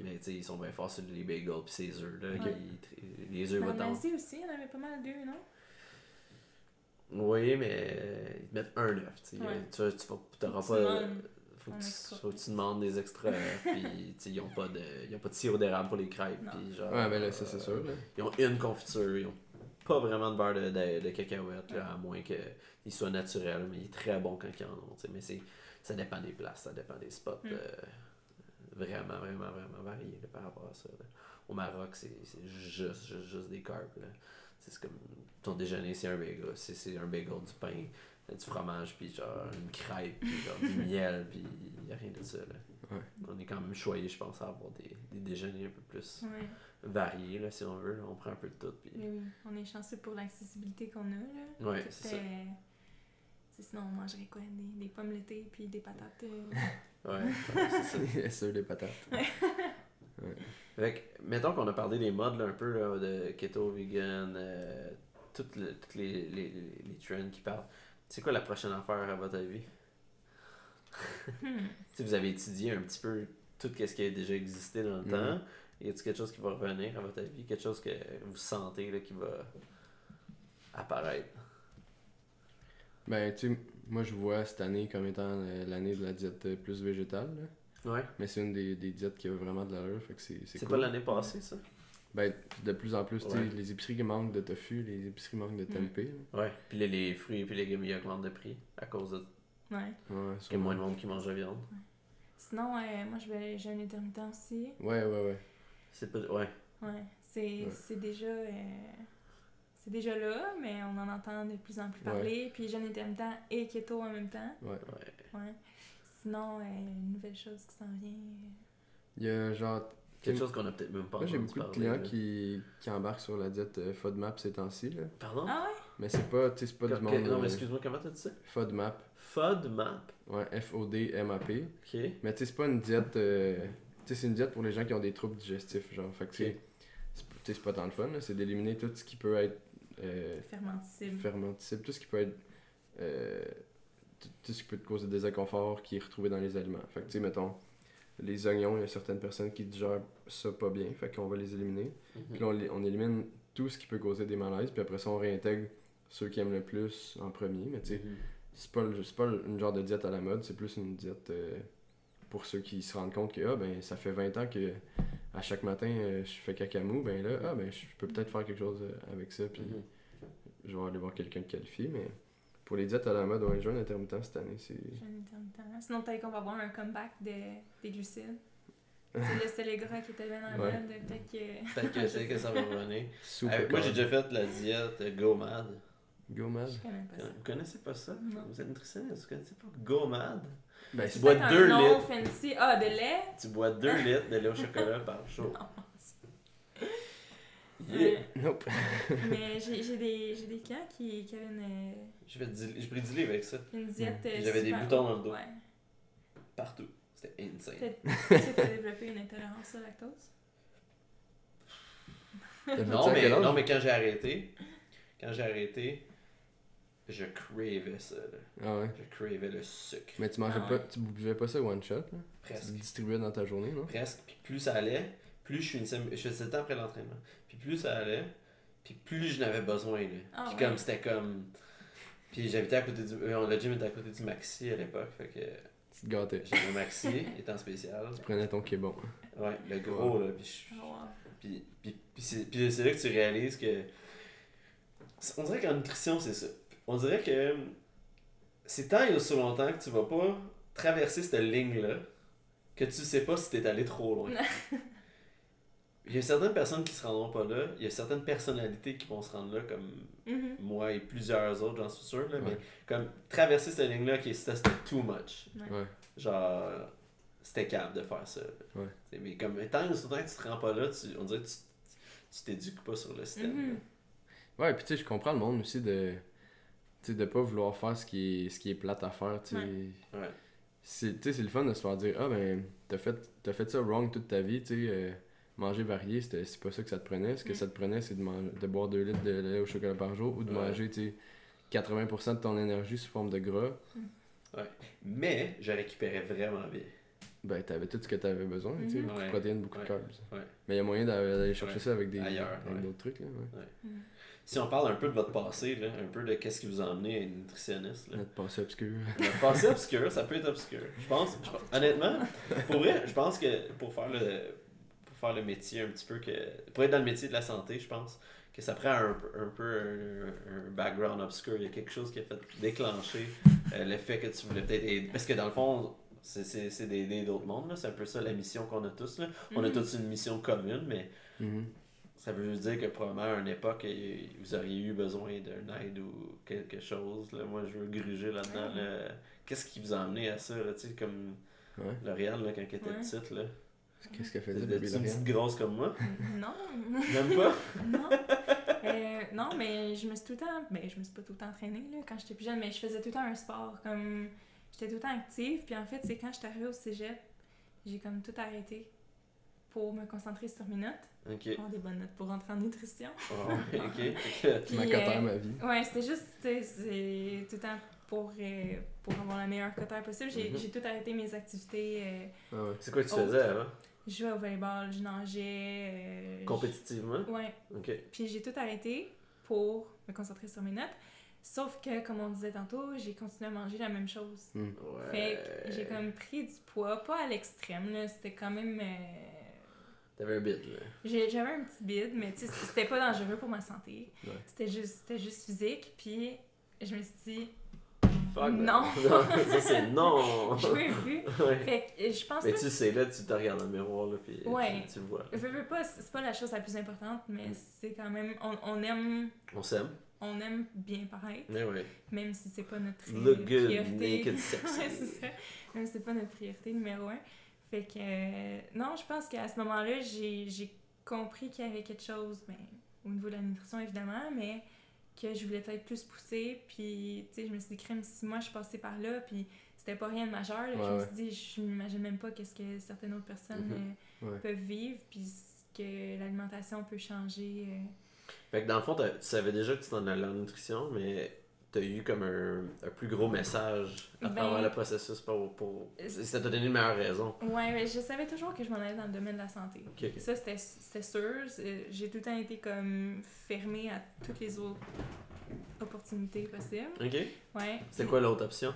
[SPEAKER 1] Mais tu sais, ils sont bien forts sur les bagels puis ces œufs. Là,
[SPEAKER 3] Ouais.
[SPEAKER 1] qu'ils- les œufs
[SPEAKER 3] en Asie aussi, il y en avait pas mal d'eux, non?
[SPEAKER 1] Oui, mais ils te mettent un œuf. Tu sais.
[SPEAKER 3] Ouais.
[SPEAKER 1] Tu Tu pas. Faut que, tu, faut que tu demandes des extra œufs. puis, tu ils ont pas de, ils ont pas de sirop d'érable pour les crêpes. Puis, genre,
[SPEAKER 2] Ouais, ben là, ça c'est sûr. Là.
[SPEAKER 1] Ils ont une confiture, ils ont pas vraiment de beurre de, de, de cacahuètes, là, à moins qu'il soit naturel, mais il est très bon quand ils en ont. tu sais, Mais c'est, ça dépend des places, ça dépend des spots.
[SPEAKER 3] Mm.
[SPEAKER 1] euh, vraiment, vraiment, vraiment variés là, par rapport à ça. là. Au Maroc, c'est, c'est juste, juste, juste des carbs. C'est comme ton déjeuner, c'est un bagel. C'est, c'est un bagel, du pain, euh, du fromage, puis genre une crêpe, puis genre du miel, puis il n'y a rien de ça. Là.
[SPEAKER 2] Ouais.
[SPEAKER 1] On est quand même choyé, je pense, à avoir des, des déjeuners un peu plus
[SPEAKER 3] Ouais.
[SPEAKER 1] variés, là, si on veut. là. On prend un peu de tout. Puis...
[SPEAKER 3] Mais oui, on est chanceux pour l'accessibilité qu'on a. Là.
[SPEAKER 1] Ouais, c'est ça.
[SPEAKER 3] Sinon, on mangerait quoi? Des, des pommes l'été puis des patates. euh,
[SPEAKER 1] Ouais, c'est ça.
[SPEAKER 2] les patates.
[SPEAKER 1] Fait que, mettons qu'on a parlé des modes là, un peu là, de keto, vegan, euh, toutes, le- toutes les, les, les, les trends qui parlent. C'est quoi la prochaine affaire à votre avis?
[SPEAKER 3] hmm.
[SPEAKER 1] Si vous avez étudié un petit peu tout ce qui a déjà existé dans le
[SPEAKER 2] Mhm.
[SPEAKER 1] temps, y a-t-il quelque chose qui va revenir à votre avis? Quelque chose que vous sentez là, qui va apparaître?
[SPEAKER 2] Ben, tu sais, moi je vois cette année comme étant l'année de la diète plus végétale. là.
[SPEAKER 1] Ouais.
[SPEAKER 2] Mais c'est une des, des diètes qui a vraiment de l'allure. Fait que c'est
[SPEAKER 1] C'est
[SPEAKER 2] c'est
[SPEAKER 1] pas l'année passée, ça?
[SPEAKER 2] Ben, de plus en plus,
[SPEAKER 1] Ouais.
[SPEAKER 2] les épiceries manquent de tofu, les épiceries manquent de
[SPEAKER 3] Mm.
[SPEAKER 2] tempeh. là.
[SPEAKER 1] Ouais. Puis les fruits et les légumes, ils augmentent de prix à cause de
[SPEAKER 3] Ouais.
[SPEAKER 2] Ouais,
[SPEAKER 1] qu'il y a moins de monde qui mange de viande.
[SPEAKER 3] Sinon, euh, moi, je vais j'ai un intermittent aussi.
[SPEAKER 2] Ouais, ouais, ouais.
[SPEAKER 1] C'est pas... Ouais.
[SPEAKER 3] Ouais. C'est
[SPEAKER 2] Ouais.
[SPEAKER 3] c'est déjà. euh, c'est déjà là, mais on en entend de plus en plus
[SPEAKER 2] Ouais.
[SPEAKER 3] parler. Puis jeûne intermittent et keto en même temps.
[SPEAKER 2] ouais.
[SPEAKER 1] ouais.
[SPEAKER 3] Ouais. Sinon, euh, une nouvelle chose qui s'en vient.
[SPEAKER 2] Il y a genre.
[SPEAKER 1] Quelque chose qu'on a peut-être même pas
[SPEAKER 2] Moi j'ai beaucoup de clients qui, qui embarquent sur la diète euh, FODMAP ces temps-ci. là.
[SPEAKER 1] Pardon?
[SPEAKER 3] Ah ouais?
[SPEAKER 2] Mais c'est pas, tu sais, c'est pas
[SPEAKER 1] Comme-
[SPEAKER 2] du monde.
[SPEAKER 1] Non, mais
[SPEAKER 2] euh,
[SPEAKER 1] excuse-moi, comment t'as dit ça?
[SPEAKER 2] FODMAP.
[SPEAKER 1] FODMAP?
[SPEAKER 2] Ouais, F-O-D-M-A-P.
[SPEAKER 1] Ok.
[SPEAKER 2] Mais tu sais, c'est pas une diète. euh, tu sais, c'est une diète pour les gens qui ont des troubles digestifs. Genre, fait que c'est. c'est- tu sais, c'est pas tant le fun, là, c'est d'éliminer tout ce qui peut être. euh,
[SPEAKER 3] Fermenticible.
[SPEAKER 2] fermenticible, tout ce qui peut être. euh, tout, tout ce qui peut te causer des inconforts qui est retrouvé dans les aliments. Fait que, tu sais, mettons, les oignons, il y a certaines personnes qui digèrent ça pas bien, fait qu'on va les éliminer. Puis là, on, on élimine tout ce qui peut causer des malaises, puis après ça, on réintègre ceux qui aiment le plus en premier. Mais tu sais,
[SPEAKER 1] Mhm.
[SPEAKER 2] c'est pas, le- pas une genre de diète à la mode, c'est plus une diète euh, pour ceux qui se rendent compte que, ah, ben, ça fait 20 ans que à chaque matin, euh, je fais cacamou, ben là, ah, ben, je peux peut-être faire quelque chose euh, avec ça, puis
[SPEAKER 1] Mhm.
[SPEAKER 2] je vais aller voir quelqu'un de qualifié, mais pour les diètes à la mode, ouais, jeûne intermittent cette année, c'est...
[SPEAKER 3] Jeûne intermittent. Sinon, peut-être qu'on va avoir un comeback de, des glucides. c'est le et gras qui était bien en
[SPEAKER 2] Ouais.
[SPEAKER 3] mode. Peut-être que.
[SPEAKER 1] Peut-être que c'est que ça va revenir.
[SPEAKER 2] Super
[SPEAKER 1] Euh, moi, j'ai déjà fait la diète GoMad.
[SPEAKER 2] Go-mad.
[SPEAKER 3] Je connais pas ça.
[SPEAKER 1] Vous connaissez pas ça?
[SPEAKER 3] Non.
[SPEAKER 1] Vous êtes nutritionniste, vous connaissez pas GoMad?
[SPEAKER 2] Ben,
[SPEAKER 1] Tu bois
[SPEAKER 3] Peut-être
[SPEAKER 1] 2
[SPEAKER 3] un nom
[SPEAKER 1] litres.
[SPEAKER 3] fancy. Ah, de lait?
[SPEAKER 1] Tu bois 2 litres de lait au chocolat par jour.
[SPEAKER 3] Non.
[SPEAKER 1] Yeah.
[SPEAKER 2] Nope.
[SPEAKER 3] Mais j'ai j'ai des, j'ai des clients qui, qui avaient une,
[SPEAKER 1] pris du livre avec ça.
[SPEAKER 3] une diète. euh,
[SPEAKER 1] J'avais des boutons dans le dos.
[SPEAKER 3] Ouais.
[SPEAKER 1] Partout. C'était insane.
[SPEAKER 3] Peut-être que tu as développé une intolérance au lactose?
[SPEAKER 2] T'as fait
[SPEAKER 1] Non
[SPEAKER 2] à
[SPEAKER 1] mais, non, mais quand j'ai arrêté, quand j'ai arrêté, je cravais ça. là.
[SPEAKER 2] Ah ouais?
[SPEAKER 1] Je cravais le sucre.
[SPEAKER 2] Mais tu mangeais
[SPEAKER 3] Ah
[SPEAKER 2] pas, tu buvais pas ça one shot, là? Tu
[SPEAKER 1] Presque.
[SPEAKER 2] le distribuais dans ta journée, non?
[SPEAKER 1] Presque. Puis plus ça allait, plus je finissais. Je faisais ça après l'entraînement. Puis plus ça allait, puis plus je n'avais besoin. Là.
[SPEAKER 3] Ah
[SPEAKER 1] puis
[SPEAKER 3] ouais.
[SPEAKER 1] comme c'était comme. Puis j'habitais à côté du. euh, Le gym était à côté du Maxi à l'époque. Fait que
[SPEAKER 2] Tu te gâtais.
[SPEAKER 1] j'avais Maxi, étant spécial.
[SPEAKER 2] Tu prenais ton kébon.
[SPEAKER 1] Ouais, le gros là. Puis je-
[SPEAKER 3] Ah.
[SPEAKER 1] Puis, puis, puis c'est, puis c'est là que tu réalises que. On dirait qu'en nutrition, c'est ça. On dirait que c'est tant et aussi longtemps que tu vas pas traverser cette ligne-là que tu sais pas si t'es allé trop loin. Il y a certaines personnes qui se rendront pas là, il y a certaines personnalités qui vont se rendre là, comme
[SPEAKER 3] Mhm.
[SPEAKER 1] moi et plusieurs autres, j'en suis sûr, là, mais comme traverser cette ligne-là, qui c'était c'était too much.
[SPEAKER 3] Ouais.
[SPEAKER 1] Genre, c'était capable de faire ça.
[SPEAKER 2] Ouais.
[SPEAKER 1] Mais comme tant que tu te rends pas là, tu, on dirait que tu tu t'éduques pas sur le système.
[SPEAKER 3] Mhm.
[SPEAKER 2] Ouais, puis tu sais, je comprends le monde aussi de. Tu sais, de pas vouloir faire ce qui est, ce qui est plate à faire, tu sais. C'est, tu sais, c'est le fun de se faire dire, ah ben, t'as fait, t'as fait ça wrong toute ta vie, tu sais. euh, manger varié, c'était, c'est pas ça que ça te prenait. Ce que
[SPEAKER 3] Mm.
[SPEAKER 2] ça te prenait, c'est de, man- de boire 2 litres de lait au chocolat par jour ou de
[SPEAKER 1] Ouais.
[SPEAKER 2] manger, tu sais, 80% de ton énergie sous forme de gras.
[SPEAKER 1] Mais je récupérais vraiment bien.
[SPEAKER 2] Ben, t'avais tout ce que t'avais besoin, tu sais,
[SPEAKER 3] Mhm.
[SPEAKER 2] beaucoup
[SPEAKER 1] Ouais.
[SPEAKER 2] de protéines, beaucoup de carbs. Mais il y a moyen d'a- d'aller chercher ça avec des avec d'autres trucs, là.
[SPEAKER 1] Si on parle un peu de votre passé, là, un peu de qu'est-ce qui vous a amené à être nutritionniste, là.
[SPEAKER 2] Notre passé obscur.
[SPEAKER 1] Notre passé obscur, ça peut être obscur. Je pense, je pense- honnêtement, pour vrai, je pense que pour faire le pour faire le métier un petit peu que pour être dans le métier de la santé, je pense que ça prend un, peu- un peu un, un background obscur. Il y a quelque chose qui a fait déclencher euh, le fait que tu voulais peut-être aider. Parce que dans le fond, c'est- c'est c'est d'aider d'autres mondes. là. C'est un peu ça la mission qu'on a tous. Là. On a
[SPEAKER 3] Mhm.
[SPEAKER 1] tous une mission commune, mais
[SPEAKER 2] Mhm.
[SPEAKER 1] ça veut dire que probablement à une époque, vous auriez eu besoin d'un aide ou quelque chose. Là. Moi, je veux gruger là-dedans.
[SPEAKER 3] Ouais.
[SPEAKER 1] là. Qu'est-ce qui vous a amené à ça? Là, tu sais, comme
[SPEAKER 2] Ouais.
[SPEAKER 1] L'Oréal, là, quand elle était
[SPEAKER 3] Ouais.
[SPEAKER 1] petite. Là.
[SPEAKER 2] Qu'est-ce qu'elle faisait,
[SPEAKER 1] C'était
[SPEAKER 2] bébé
[SPEAKER 1] une petite grosse comme moi.
[SPEAKER 3] Non.
[SPEAKER 1] Même pas.
[SPEAKER 3] non. Euh, non, mais je me suis tout le temps. Ben, je me suis pas tout le temps entraînée là, quand j'étais plus jeune, mais je faisais tout le temps un sport. Comme j'étais tout le temps active. Puis en fait, c'est quand je suis arrivée au cégep, j'ai comme tout arrêté pour me concentrer sur mes notes.
[SPEAKER 1] Ok.
[SPEAKER 3] Avoir des bonnes notes pour rentrer en nutrition.
[SPEAKER 1] Oh, ok.
[SPEAKER 3] Puis,
[SPEAKER 2] Ma
[SPEAKER 3] euh,
[SPEAKER 2] cotère, ma vie.
[SPEAKER 3] Ouais, c'était juste, c'est tout le temps pour, euh, pour avoir la meilleure cotère possible. J'ai
[SPEAKER 1] Mhm.
[SPEAKER 3] j'ai tout arrêté mes activités. euh,
[SPEAKER 2] Ah ouais.
[SPEAKER 1] C'est quoi que tu faisais avant
[SPEAKER 3] je jouais au volleyball, je nageais. euh, je-
[SPEAKER 1] Compétitivement?
[SPEAKER 3] Ouais.
[SPEAKER 1] Ok.
[SPEAKER 3] Puis j'ai tout arrêté pour me concentrer sur mes notes. Sauf que, comme on disait tantôt, j'ai continué à manger la même chose.
[SPEAKER 2] Hmm.
[SPEAKER 1] Ouais.
[SPEAKER 3] Fait que j'ai comme pris du poids, pas à l'extrême, là. C'était quand même. euh,
[SPEAKER 1] T'avais un bid, là.
[SPEAKER 3] j'ai- J'avais un petit bide, mais tu sais, c'était pas dangereux pour ma santé.
[SPEAKER 2] Ouais.
[SPEAKER 3] C'était juste, c'était juste physique. Puis je me suis dit,
[SPEAKER 1] Fuck
[SPEAKER 3] Non.
[SPEAKER 1] that. ça, c'est non.
[SPEAKER 3] je veux plus.
[SPEAKER 1] Ouais.
[SPEAKER 3] Fait que je pense
[SPEAKER 1] Mais tu sais, là, tu te regardes dans le miroir, là, puis
[SPEAKER 3] Ouais.
[SPEAKER 1] tu, tu le vois.
[SPEAKER 3] Je veux pas, c'est pas la chose la plus importante, mais
[SPEAKER 1] Mm.
[SPEAKER 3] c'est quand même. On, on aime.
[SPEAKER 1] On s'aime.
[SPEAKER 3] On aime bien paraître,
[SPEAKER 1] Mais ouais.
[SPEAKER 3] même si c'est pas notre euh,
[SPEAKER 1] Look good,
[SPEAKER 3] priorité.
[SPEAKER 1] naked, sexy.
[SPEAKER 3] ouais, c'est ça. Même si c'est pas notre priorité numéro un. Fait que. euh, non, je pense qu'à ce moment-là, j'ai compris qu'il y avait quelque chose, ben, au niveau de la nutrition évidemment, mais que je voulais peut-être plus pousser. Puis, tu sais, je me suis dit, crème, si moi je passais par là, puis c'était pas rien de majeur, là, je
[SPEAKER 2] Ouais,
[SPEAKER 3] me suis dit, je m'imagine même pas qu'est-ce que certaines autres personnes
[SPEAKER 2] Mhm.
[SPEAKER 3] euh,
[SPEAKER 2] Ouais.
[SPEAKER 3] peuvent vivre, puis ce que l'alimentation peut changer. euh,
[SPEAKER 1] Fait que dans le fond, t'as- tu savais déjà que tu t'en allais en nutrition, mais t'as eu comme un, un plus gros message à
[SPEAKER 3] Ben-
[SPEAKER 1] travers le processus pour. pour... Ça t'a donné une meilleure raison.
[SPEAKER 3] Ouais, mais je savais toujours que je m'en allais dans le domaine de la santé. Ça, c'était c'était sûr. C'est- J'ai tout le temps été comme fermée à toutes les autres opportunités possibles.
[SPEAKER 1] Ok.
[SPEAKER 3] Ouais.
[SPEAKER 1] C'était quoi l'autre option?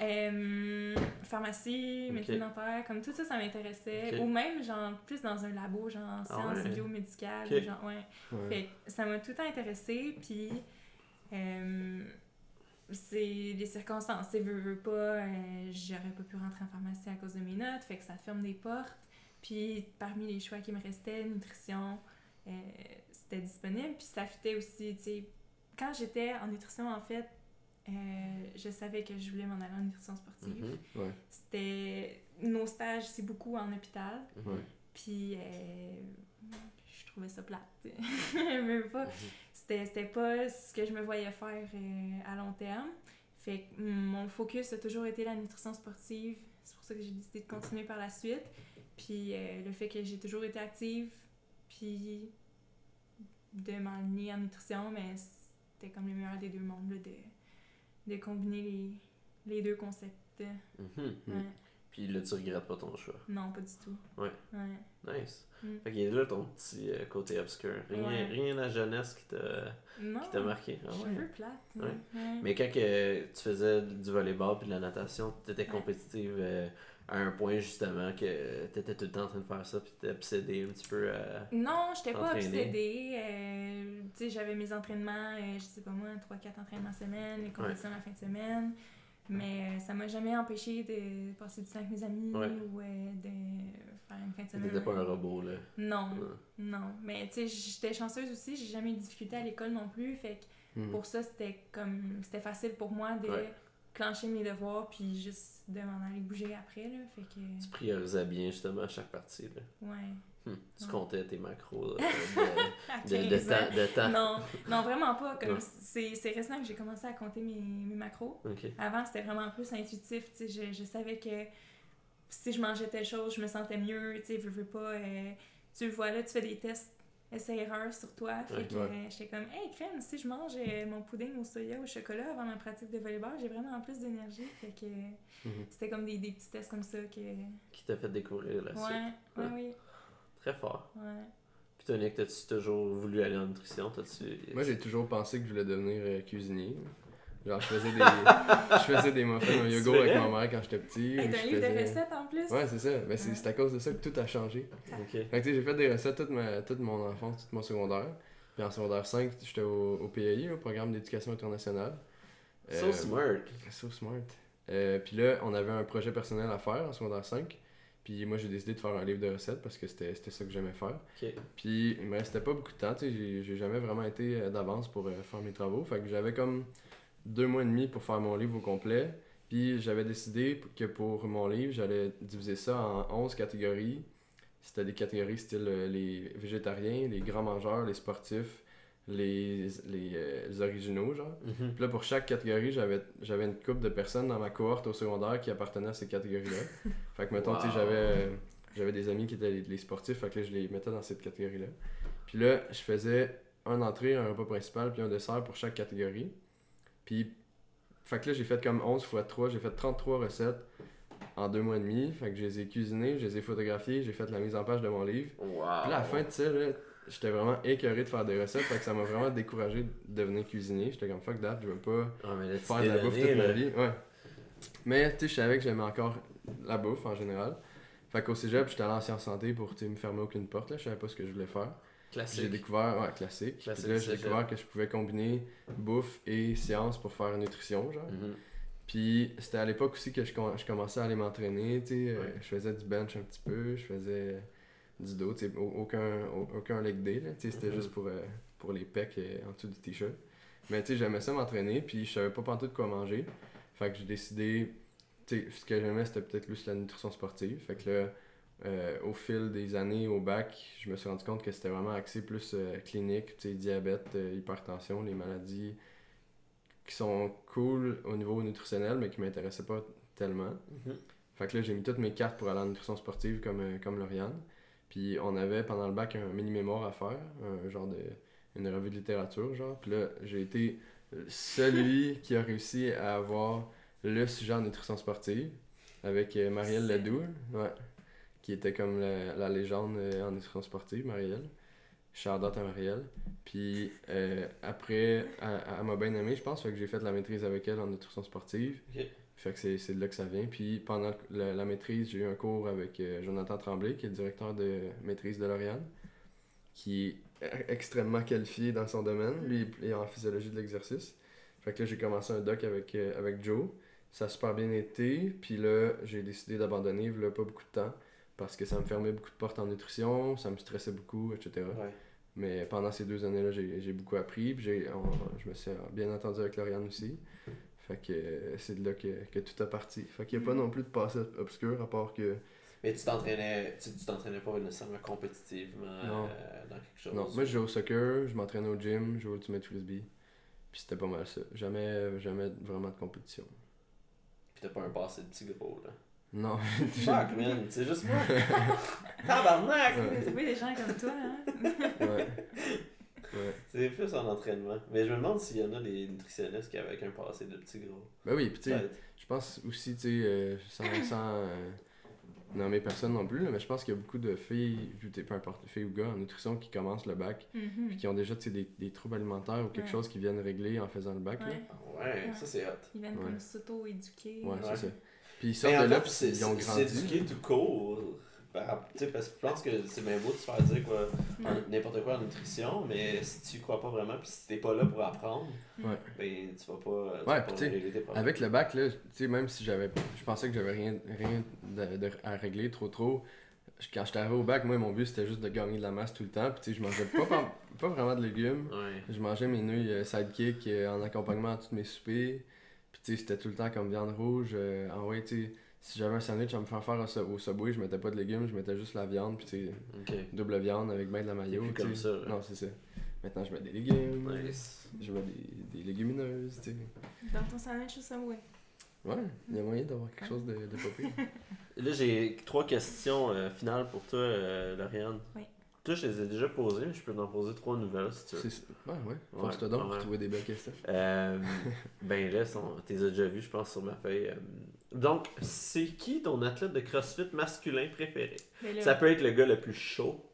[SPEAKER 3] Euh, pharmacie, médecine dentaire, comme tout ça, ça m'intéressait. Ou même, genre, plus dans un labo, genre,
[SPEAKER 1] Ah
[SPEAKER 3] sciences
[SPEAKER 1] ouais.
[SPEAKER 3] biomédicales.
[SPEAKER 1] Ok.
[SPEAKER 3] Genre, ouais.
[SPEAKER 2] Ouais.
[SPEAKER 3] Fait que ça m'a tout le temps intéressée, puis euh, c'est les circonstances. Sais, veux, veux pas, euh, j'aurais pas pu rentrer en pharmacie à cause de mes notes, fait que ça ferme des portes. Puis parmi les choix qui me restaient, nutrition, euh, c'était disponible, puis ça fitait aussi, tu sais. Quand j'étais en nutrition, en fait, euh, je savais que je voulais m'en aller en nutrition sportive.
[SPEAKER 1] Mhm.
[SPEAKER 2] Ouais.
[SPEAKER 3] C'était... Nos stages, c'est beaucoup en hôpital.
[SPEAKER 1] Mhm.
[SPEAKER 2] Ouais.
[SPEAKER 3] Puis euh, je trouvais ça plate. pas. C'était, pas ce que je me voyais faire euh, à long terme. Fait que mon focus a toujours été la nutrition sportive. C'est pour ça que j'ai décidé de continuer par la suite. Puis euh, le fait que j'ai toujours été active, puis de m'enligner en nutrition, mais c'était comme le meilleur des deux mondes, là, de, de combiner les, les deux concepts.
[SPEAKER 1] Mhm.
[SPEAKER 2] Mm.
[SPEAKER 3] Ouais.
[SPEAKER 1] Puis là, tu regrettes pas ton choix.
[SPEAKER 3] Non, pas du tout.
[SPEAKER 1] Ouais.
[SPEAKER 3] Ouais.
[SPEAKER 1] Nice.
[SPEAKER 3] Mm.
[SPEAKER 1] Fait qu'il est là ton petit euh, côté obscur. Rien,
[SPEAKER 3] Ouais.
[SPEAKER 1] rien à la jeunesse qui t'a
[SPEAKER 3] Non,
[SPEAKER 1] qui t'a marqué. Ah
[SPEAKER 3] je
[SPEAKER 1] ouais.
[SPEAKER 3] un peu plate.
[SPEAKER 1] Ouais.
[SPEAKER 3] Ouais.
[SPEAKER 1] Mais quand tu faisais du volleyball puis de la natation, tu étais
[SPEAKER 3] Ouais.
[SPEAKER 1] compétitive euh, à un point justement que tu étais tout le temps en train de faire ça puis tu obsédé un petit peu à.
[SPEAKER 3] Non, j'étais pas obsédée. euh, tu sais, j'avais mes entraînements, je sais pas moi, 3-4 entraînements semaine, les compétitions la fin de semaine. Mais euh, ça m'a jamais empêché de passer du temps avec mes amis
[SPEAKER 1] Ouais.
[SPEAKER 3] ou euh, de faire une fin de semaine.
[SPEAKER 1] T'étais pas un robot là.
[SPEAKER 3] Non,
[SPEAKER 1] Ouais.
[SPEAKER 3] non. Mais tu sais, j'étais chanceuse aussi, j'ai jamais eu de difficulté à l'école non plus. Fait que
[SPEAKER 2] Hmm.
[SPEAKER 3] pour ça, c'était comme. C'était facile pour moi de
[SPEAKER 1] Ouais.
[SPEAKER 3] clencher mes devoirs puis juste de m'en aller bouger après, là. Fait que.
[SPEAKER 1] Tu priorisais bien justement chaque partie. Là.
[SPEAKER 3] Ouais.
[SPEAKER 1] Hum, Tu comptais tes macros là,
[SPEAKER 3] À
[SPEAKER 1] de, de, de
[SPEAKER 3] 15 ans.
[SPEAKER 1] temps. De temps.
[SPEAKER 3] Non, non, vraiment pas. C'est, c'est récent que j'ai commencé à compter mes, mes macros. Avant, c'était vraiment plus intuitif. tu sais, Je, je savais que si je mangeais telle chose, je me sentais mieux. Tu sais, veux, veux pas. euh, tu le vois là, tu fais des tests essai-erreur sur toi. Fait
[SPEAKER 1] Ouais.
[SPEAKER 3] que
[SPEAKER 2] Ouais.
[SPEAKER 3] euh, j'étais comme, hey, crème, si je mange euh, mon pudding au soya au chocolat avant ma pratique de volleyball, j'ai vraiment plus d'énergie. Fait que euh,
[SPEAKER 2] Mhm.
[SPEAKER 3] c'était comme des, des petits tests comme ça que.
[SPEAKER 1] Qui t'a fait découvrir la suite.
[SPEAKER 3] ouais,
[SPEAKER 1] Ouais.
[SPEAKER 3] oui.
[SPEAKER 1] Très fort.
[SPEAKER 3] Ouais.
[SPEAKER 1] Puis toi, Nick, t'as-tu toujours voulu aller en nutrition? T'as-tu...
[SPEAKER 2] Moi, j'ai toujours pensé que je voulais devenir euh, cuisinier. Genre, je faisais des, je faisais des muffins au
[SPEAKER 1] C'est
[SPEAKER 2] yogourt avec ma mère quand j'étais petit. Je
[SPEAKER 3] un livre de recettes en plus?
[SPEAKER 2] Ouais, c'est ça. Mais c'est
[SPEAKER 3] Ouais.
[SPEAKER 2] c'est à cause de ça que tout a changé.
[SPEAKER 1] Ok.
[SPEAKER 2] Fait que, tu sais, j'ai fait des recettes toute, ma, toute mon enfance, tout mon secondaire. Puis en secondaire 5, j'étais au, au PAI, au Programme d'éducation internationale.
[SPEAKER 1] So
[SPEAKER 2] Euh,
[SPEAKER 1] smart.
[SPEAKER 2] So smart. Euh, puis là, on avait un projet personnel à faire en secondaire 5. Puis moi, j'ai décidé de faire un livre de recettes parce que c'était ça que j'aimais faire. Puis il me restait pas beaucoup de temps, tu sais, j'ai- j'ai jamais vraiment été euh, d'avance pour euh, faire mes travaux. Fait que j'avais comme deux mois et demi pour faire mon livre au complet. Puis j'avais décidé que pour mon livre, j'allais diviser ça en 11 catégories. C'était des catégories style euh, les végétariens, les grands mangeurs, les sportifs, les, les, euh, les originaux, genre.
[SPEAKER 1] Mhm.
[SPEAKER 2] Puis là, pour chaque catégorie, j'avais une couple de personnes dans ma cohorte au secondaire qui appartenaient à ces catégories-là. fait que, mettons, tu sais, j'avais euh, j'avais des amis qui étaient les, les sportifs, fait que là, je les mettais dans cette catégorie-là. Puis là, je faisais un entrée, un repas principal, puis un dessert pour chaque catégorie. Puis, fait que là, j'ai fait comme 11 x 3, j'ai fait 33 recettes en deux mois et demi. Fait que je les ai cuisinées, je les ai photographiées, j'ai fait la mise en page de mon livre.
[SPEAKER 1] Wow.
[SPEAKER 2] Puis là, à la fin de ça, là, j'étais vraiment écœuré de faire des recettes, fait que ça m'a vraiment découragé de devenir cuisinier. J'étais comme fuck that, je veux pas
[SPEAKER 1] Ah, mais là, tu
[SPEAKER 2] faire de la bouffe toute ma vie. Ouais. Mais tu sais, je savais que j'aimais encore la bouffe en général. Fait qu'au cégep, j'étais allé en sciences santé pour me fermer aucune porte. Là. Je savais pas ce que je voulais faire. J'ai
[SPEAKER 1] Classique.
[SPEAKER 2] découvert, ouais, classique.
[SPEAKER 1] Classique
[SPEAKER 2] Puis là, j'ai découvert que je pouvais combiner bouffe et sciences pour faire nutrition, genre.
[SPEAKER 1] Mhm.
[SPEAKER 2] Puis c'était à l'époque aussi que je, je commençais à aller m'entraîner, tu sais. euh. Je faisais du bench un petit peu, je faisais du dos, aucun, au- aucun leg day. C'était
[SPEAKER 1] Mhm.
[SPEAKER 2] juste pour, euh, pour les pecs euh, en dessous du t-shirt. Mais j'aimais ça m'entraîner, puis je savais pas pantoute quoi manger. Fait que j'ai décidé, ce que j'aimais c'était peut-être plus la nutrition sportive. Fait que là, euh, au fil des années au bac, je me suis rendu compte que c'était vraiment axé plus euh, clinique, diabète, euh, hypertension, les maladies qui sont cool au niveau nutritionnel, mais qui m'intéressaient pas tellement.
[SPEAKER 1] Mhm.
[SPEAKER 2] Fait que là, j'ai mis toutes mes cartes pour aller en nutrition sportive comme, comme Lauriane. Puis on avait pendant le bac un mini-mémoire à faire, un genre de. une revue de littérature, genre. Puis là, j'ai été celui qui a réussi à avoir le sujet en nutrition sportive avec euh, Marielle Ledoux, ouais, qui était comme la, la légende euh, en nutrition sportive, Marielle. Out à Marielle. Puis euh, après, elle, elle m'a bien aimé, je pense, fait que j'ai fait la maîtrise avec elle en nutrition sportive. Fait que c'est de là que ça vient. Puis pendant la, la maîtrise, j'ai eu un cours avec euh, Jonathan Tremblay, qui est le directeur de maîtrise de Lauriane, qui est extrêmement qualifié dans son domaine. Lui, il est en physiologie de l'exercice. Fait que là, j'ai commencé un doc avec, euh, avec Joe. Ça a super bien été. Puis là, j'ai décidé d'abandonner, il pas beaucoup de temps, parce que ça me fermait beaucoup de portes en nutrition, ça me stressait beaucoup, etc.
[SPEAKER 1] Ouais.
[SPEAKER 2] Mais pendant ces deux années-là, j'ai beaucoup appris. Puis on- je me suis bien entendu avec Lauriane aussi. Fait que euh, c'est de là que, que tout a parti. Fait qu'il n'y a pas non plus de passé obscur à part que.
[SPEAKER 1] Mais tu t'entraînais, tu tu t'entraînais pas nécessairement compétitivement
[SPEAKER 2] Non.
[SPEAKER 1] euh, dans quelque chose.
[SPEAKER 2] Non, moi je jouais au soccer, je m'entraînais au gym, je jouais au ultimate frisbee. Puis c'était pas mal ça. Jamais, jamais vraiment de compétition.
[SPEAKER 1] Pis t'as pas un passé de petit gros, là.
[SPEAKER 2] Non.
[SPEAKER 1] Fuck, man, c'est juste moi. Tabarnak!
[SPEAKER 2] Ouais.
[SPEAKER 3] Avez des gens comme toi, hein?
[SPEAKER 2] ouais. Ouais.
[SPEAKER 1] C'est plus en entraînement. Mais je me demande s'il y en a des nutritionnistes qui avaient un passé de petit gros.
[SPEAKER 2] Ben oui, puis tu sais, je pense aussi, tu sais, euh, sans, sans euh, nommer personne non plus, là, mais je pense qu'il y a beaucoup de filles, peu importe, filles ou gars en nutrition qui commencent le bac
[SPEAKER 3] Mhm.
[SPEAKER 2] puis qui ont déjà tu sais, des, des troubles alimentaires ou quelque
[SPEAKER 3] Ouais.
[SPEAKER 2] chose qu'ils viennent régler en faisant le bac. là.
[SPEAKER 3] Ouais.
[SPEAKER 1] Ouais,
[SPEAKER 3] Ouais.
[SPEAKER 1] ça c'est hot.
[SPEAKER 3] Ils viennent
[SPEAKER 2] Ouais.
[SPEAKER 3] comme s'auto-éduquer.
[SPEAKER 2] Ouais,
[SPEAKER 1] Ouais.
[SPEAKER 2] c'est ça. Puis ils sortent
[SPEAKER 1] en
[SPEAKER 2] de là, puis ils ont
[SPEAKER 1] c'est
[SPEAKER 2] grandi.
[SPEAKER 1] éduqué tout court. Par rap- tu sais, parce que je pense que c'est bien beau de se faire dire quoi, n'importe quoi en nutrition, mais si tu crois pas vraiment, puis si t'es pas là pour apprendre,
[SPEAKER 2] Ouais.
[SPEAKER 1] ben tu vas pas, tu
[SPEAKER 2] Ouais,
[SPEAKER 1] vas pas
[SPEAKER 2] tu sais,
[SPEAKER 1] régler tes problèmes.
[SPEAKER 2] Avec le bac, là, tu sais, même si j'avais. Je pensais que j'avais rien, rien de- de- à régler trop trop. je- Quand j'étais arrivé au bac, moi, mon but c'était juste de gagner de la masse tout le temps. Puis, tu sais, je mangeais pas, pas, pas vraiment de légumes.
[SPEAKER 1] Ouais.
[SPEAKER 2] Je mangeais mes nouilles euh, sidekick euh, en accompagnement à tous mes soupers. Puis, tu sais, c'était tout le temps comme viande rouge. euh, en vrai, tu sais, si j'avais un sandwich à me faire faire au, au Subway, je mettais pas de légumes, je mettais juste la viande. Puis, tu sais,
[SPEAKER 1] Ok.
[SPEAKER 2] double viande avec ben de la mayo.
[SPEAKER 1] plus comme ça.
[SPEAKER 2] Non, c'est ça. Maintenant, je mets des légumes.
[SPEAKER 1] Nice.
[SPEAKER 2] Je mets des, des légumineuses, tu sais.
[SPEAKER 3] Dans ton sandwich au Subway.
[SPEAKER 2] Ouais, il y a moyen d'avoir quelque chose de, de.
[SPEAKER 1] Là, j'ai trois questions euh, finales pour toi, euh, Lauriane.
[SPEAKER 3] Oui.
[SPEAKER 1] Toi, je les ai déjà posées, mais je peux t'en poser trois nouvelles si tu veux.
[SPEAKER 2] Ouais, ouais.
[SPEAKER 1] Ouais,
[SPEAKER 2] Force-toi donc
[SPEAKER 1] ouais.
[SPEAKER 2] pour trouver des belles questions.
[SPEAKER 1] Euh, ben là, sont- t'es déjà vu, je pense, sur ma feuille. Donc, c'est qui ton athlète de CrossFit masculin préféré?
[SPEAKER 3] Là,
[SPEAKER 1] Ça peut être le gars le plus chaud.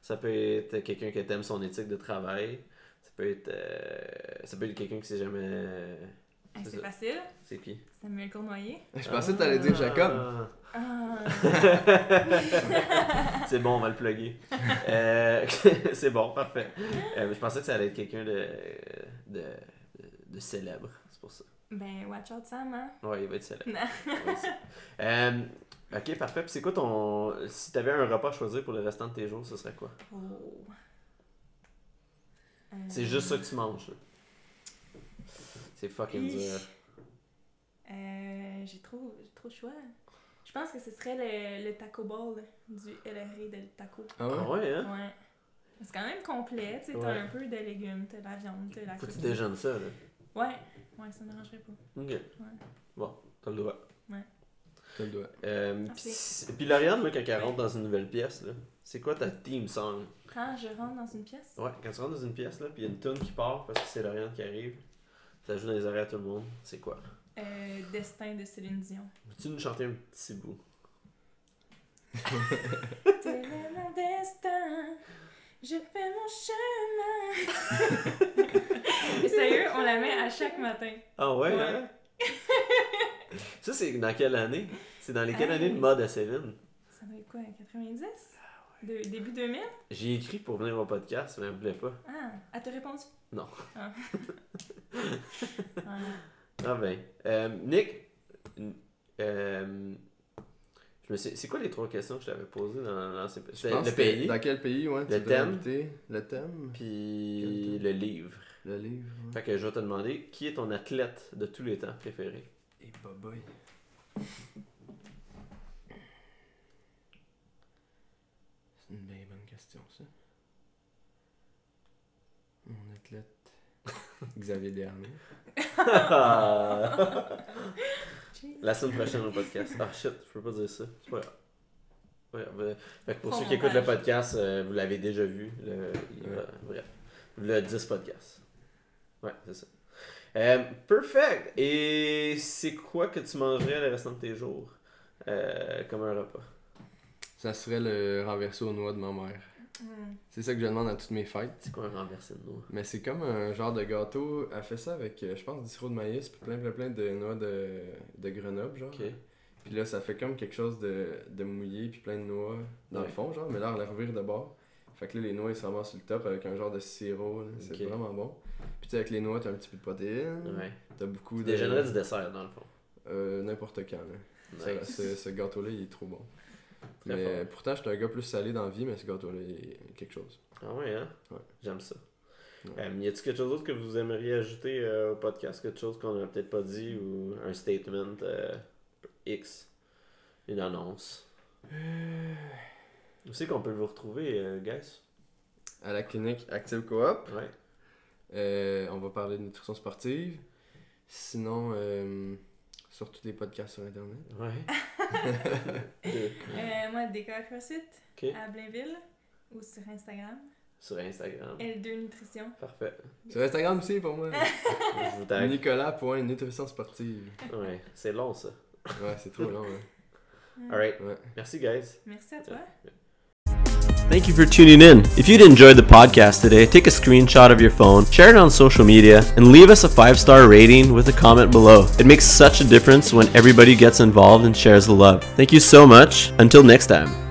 [SPEAKER 1] Ça peut être quelqu'un qui aime son éthique de travail. Ça peut être, euh, ça peut être quelqu'un qui sait jamais.
[SPEAKER 3] ah,
[SPEAKER 1] c'est
[SPEAKER 3] facile.
[SPEAKER 1] C'est qui?
[SPEAKER 3] Samuel Cournoyer.
[SPEAKER 2] Je pensais que t'allais dire Jacob.
[SPEAKER 1] Ah.
[SPEAKER 3] Ah,
[SPEAKER 1] c'est bon, on va le plugger. Euh, c'est bon, parfait. Euh, je pensais que ça allait être quelqu'un de, de, de, de célèbre. C'est pour ça.
[SPEAKER 3] Ben, watch out Sam, hein?
[SPEAKER 1] Ouais, il va être célèbre. Euh, ok, parfait. Puis c'est quoi ton. Si t'avais un repas à choisir pour le restant de tes jours, ce serait quoi?
[SPEAKER 3] Oh. Euh,
[SPEAKER 1] C'est juste ça que tu manges. C'est fucking dur.
[SPEAKER 3] Euh, j'ai trop, j'ai trop de choix. Je pense que ce serait le, le taco ball du LRE de taco.
[SPEAKER 2] Ah ouais?
[SPEAKER 1] Ah ouais, hein?
[SPEAKER 3] Ouais. C'est quand même complet, tu sais,
[SPEAKER 1] Ouais.
[SPEAKER 3] t'as un peu de légumes, t'as de la viande, t'as de la
[SPEAKER 1] Faut que tu déjeunes ça, là.
[SPEAKER 3] Ouais, ouais, ça me dérangerait pas.
[SPEAKER 1] Ok. Bon, t'as le droit.
[SPEAKER 2] T'as le doigt.
[SPEAKER 1] Euh,
[SPEAKER 3] Merci.
[SPEAKER 1] puis, Lauriane, là, quand elle rentre dans une nouvelle pièce, là, c'est quoi ta team song?
[SPEAKER 3] Quand je rentre dans une pièce,
[SPEAKER 1] Ouais, quand tu rentres dans une pièce, là, puis il y a une tune qui part parce que c'est Lauriane qui arrive, ça joue dans les oreilles à tout le monde, c'est quoi?
[SPEAKER 3] Euh, Destin de Céline Dion.
[SPEAKER 1] Peux-tu nous chanter un petit bout?
[SPEAKER 3] Tel est mon destin, je fais mon chemin. Et sérieux, on la met à chaque matin.
[SPEAKER 1] Ah ouais,
[SPEAKER 3] Ouais.
[SPEAKER 1] hein? Ça, c'est dans quelle année? C'est dans les quelles
[SPEAKER 3] Hey.
[SPEAKER 1] années de mode à Céline?
[SPEAKER 3] Ça doit être quoi, 90 De- Début 2000
[SPEAKER 1] J'ai écrit pour venir au podcast, mais elle voulait pas.
[SPEAKER 3] Ah, elle t'a répondu?
[SPEAKER 1] Non.
[SPEAKER 3] Ah. Ah.
[SPEAKER 1] Ah ben. Euh, Nick, euh, c'est quoi les trois questions que je t'avais posées dans l'ancien le pays,
[SPEAKER 2] Dans quel pays, ouais?
[SPEAKER 1] Le thème.
[SPEAKER 2] Le thème?
[SPEAKER 1] puis le livre.
[SPEAKER 2] Le livre, ouais.
[SPEAKER 1] Fait que je vais te demander, qui est ton athlète de tous les temps préféré?
[SPEAKER 2] Et boy. C'est une bien bonne question, ça. Mon athlète. Xavier Dernier.
[SPEAKER 1] La semaine prochaine au podcast. Ah shit, je peux pas dire ça. C'est pas grave. Ouais, ben, fait que pour ceux qui écoutent le podcast, euh, vous l'avez déjà vu. Le,
[SPEAKER 2] Ouais.
[SPEAKER 1] bref. Le 10 podcast. Ouais, c'est ça. Euh, perfect! Et c'est quoi que tu mangerais le restant de tes jours euh, comme un repas?
[SPEAKER 2] Ça serait le renversé aux noix de ma mère.
[SPEAKER 3] Hmm.
[SPEAKER 2] C'est ça que je demande à toutes mes fêtes.
[SPEAKER 1] C'est quoi un renversé de noix?
[SPEAKER 2] Mais c'est comme un genre de gâteau. Elle fait ça avec, euh, je pense, du sirop de maïs, puis plein, plein, plein de noix de, de Grenoble, genre. Puis là, ça fait comme quelque chose de, de mouillé, puis plein de noix dans
[SPEAKER 1] Ouais.
[SPEAKER 2] le fond, genre. Mais là, on la revire de bord. Fait que là, les noix, ils se ramassent sur le top avec un genre de sirop. C'est vraiment bon. Puis tu sais, avec les noix, t'as un petit peu de protéines.
[SPEAKER 1] Ouais.
[SPEAKER 2] T'as beaucoup
[SPEAKER 1] Tu
[SPEAKER 2] de.
[SPEAKER 1] déjeunerais du dessert dans le fond.
[SPEAKER 2] Euh, N'importe quand, là. Ça-
[SPEAKER 1] Nice.
[SPEAKER 2] ce, ce gâteau-là, il est trop bon.
[SPEAKER 1] Très
[SPEAKER 2] mais
[SPEAKER 1] fort.
[SPEAKER 2] pourtant, je suis un gars plus salé dans la vie, mais ce gâteau-là, est quelque chose.
[SPEAKER 1] Ah ouais, hein?
[SPEAKER 2] Ouais.
[SPEAKER 1] J'aime ça.
[SPEAKER 2] Ouais.
[SPEAKER 1] Euh, y a-t-il quelque chose d'autre que vous aimeriez ajouter euh, au podcast? Quelque chose qu'on a peut-être pas dit ou un statement euh, X? Une annonce? Où c'est qu'on peut vous retrouver, guys?
[SPEAKER 2] À la clinique Active Coop,
[SPEAKER 1] Ouais.
[SPEAKER 2] on va parler de nutrition sportive. Sinon, sur tous les podcasts sur Internet.
[SPEAKER 1] Ouais.
[SPEAKER 3] Euh, moi, DK CrossFit
[SPEAKER 1] Ok.
[SPEAKER 3] à Blainville ou sur Instagram.
[SPEAKER 1] Sur Instagram.
[SPEAKER 3] L2 Nutrition.
[SPEAKER 1] Parfait.
[SPEAKER 2] Sur Instagram aussi, pour moi.
[SPEAKER 1] Je
[SPEAKER 2] sportive.
[SPEAKER 1] Ouais. C'est long, ça.
[SPEAKER 2] Ouais, c'est trop long, ouais.
[SPEAKER 1] Alright.
[SPEAKER 2] Ouais.
[SPEAKER 1] Merci, guys.
[SPEAKER 3] Merci à toi.
[SPEAKER 1] Thank you for tuning in. If you'd enjoyed the podcast today, take a screenshot of your phone, share it on social media, and leave us a five star rating with a comment below. It makes such a difference when everybody gets involved and shares the love. Thank you so much. Until next time.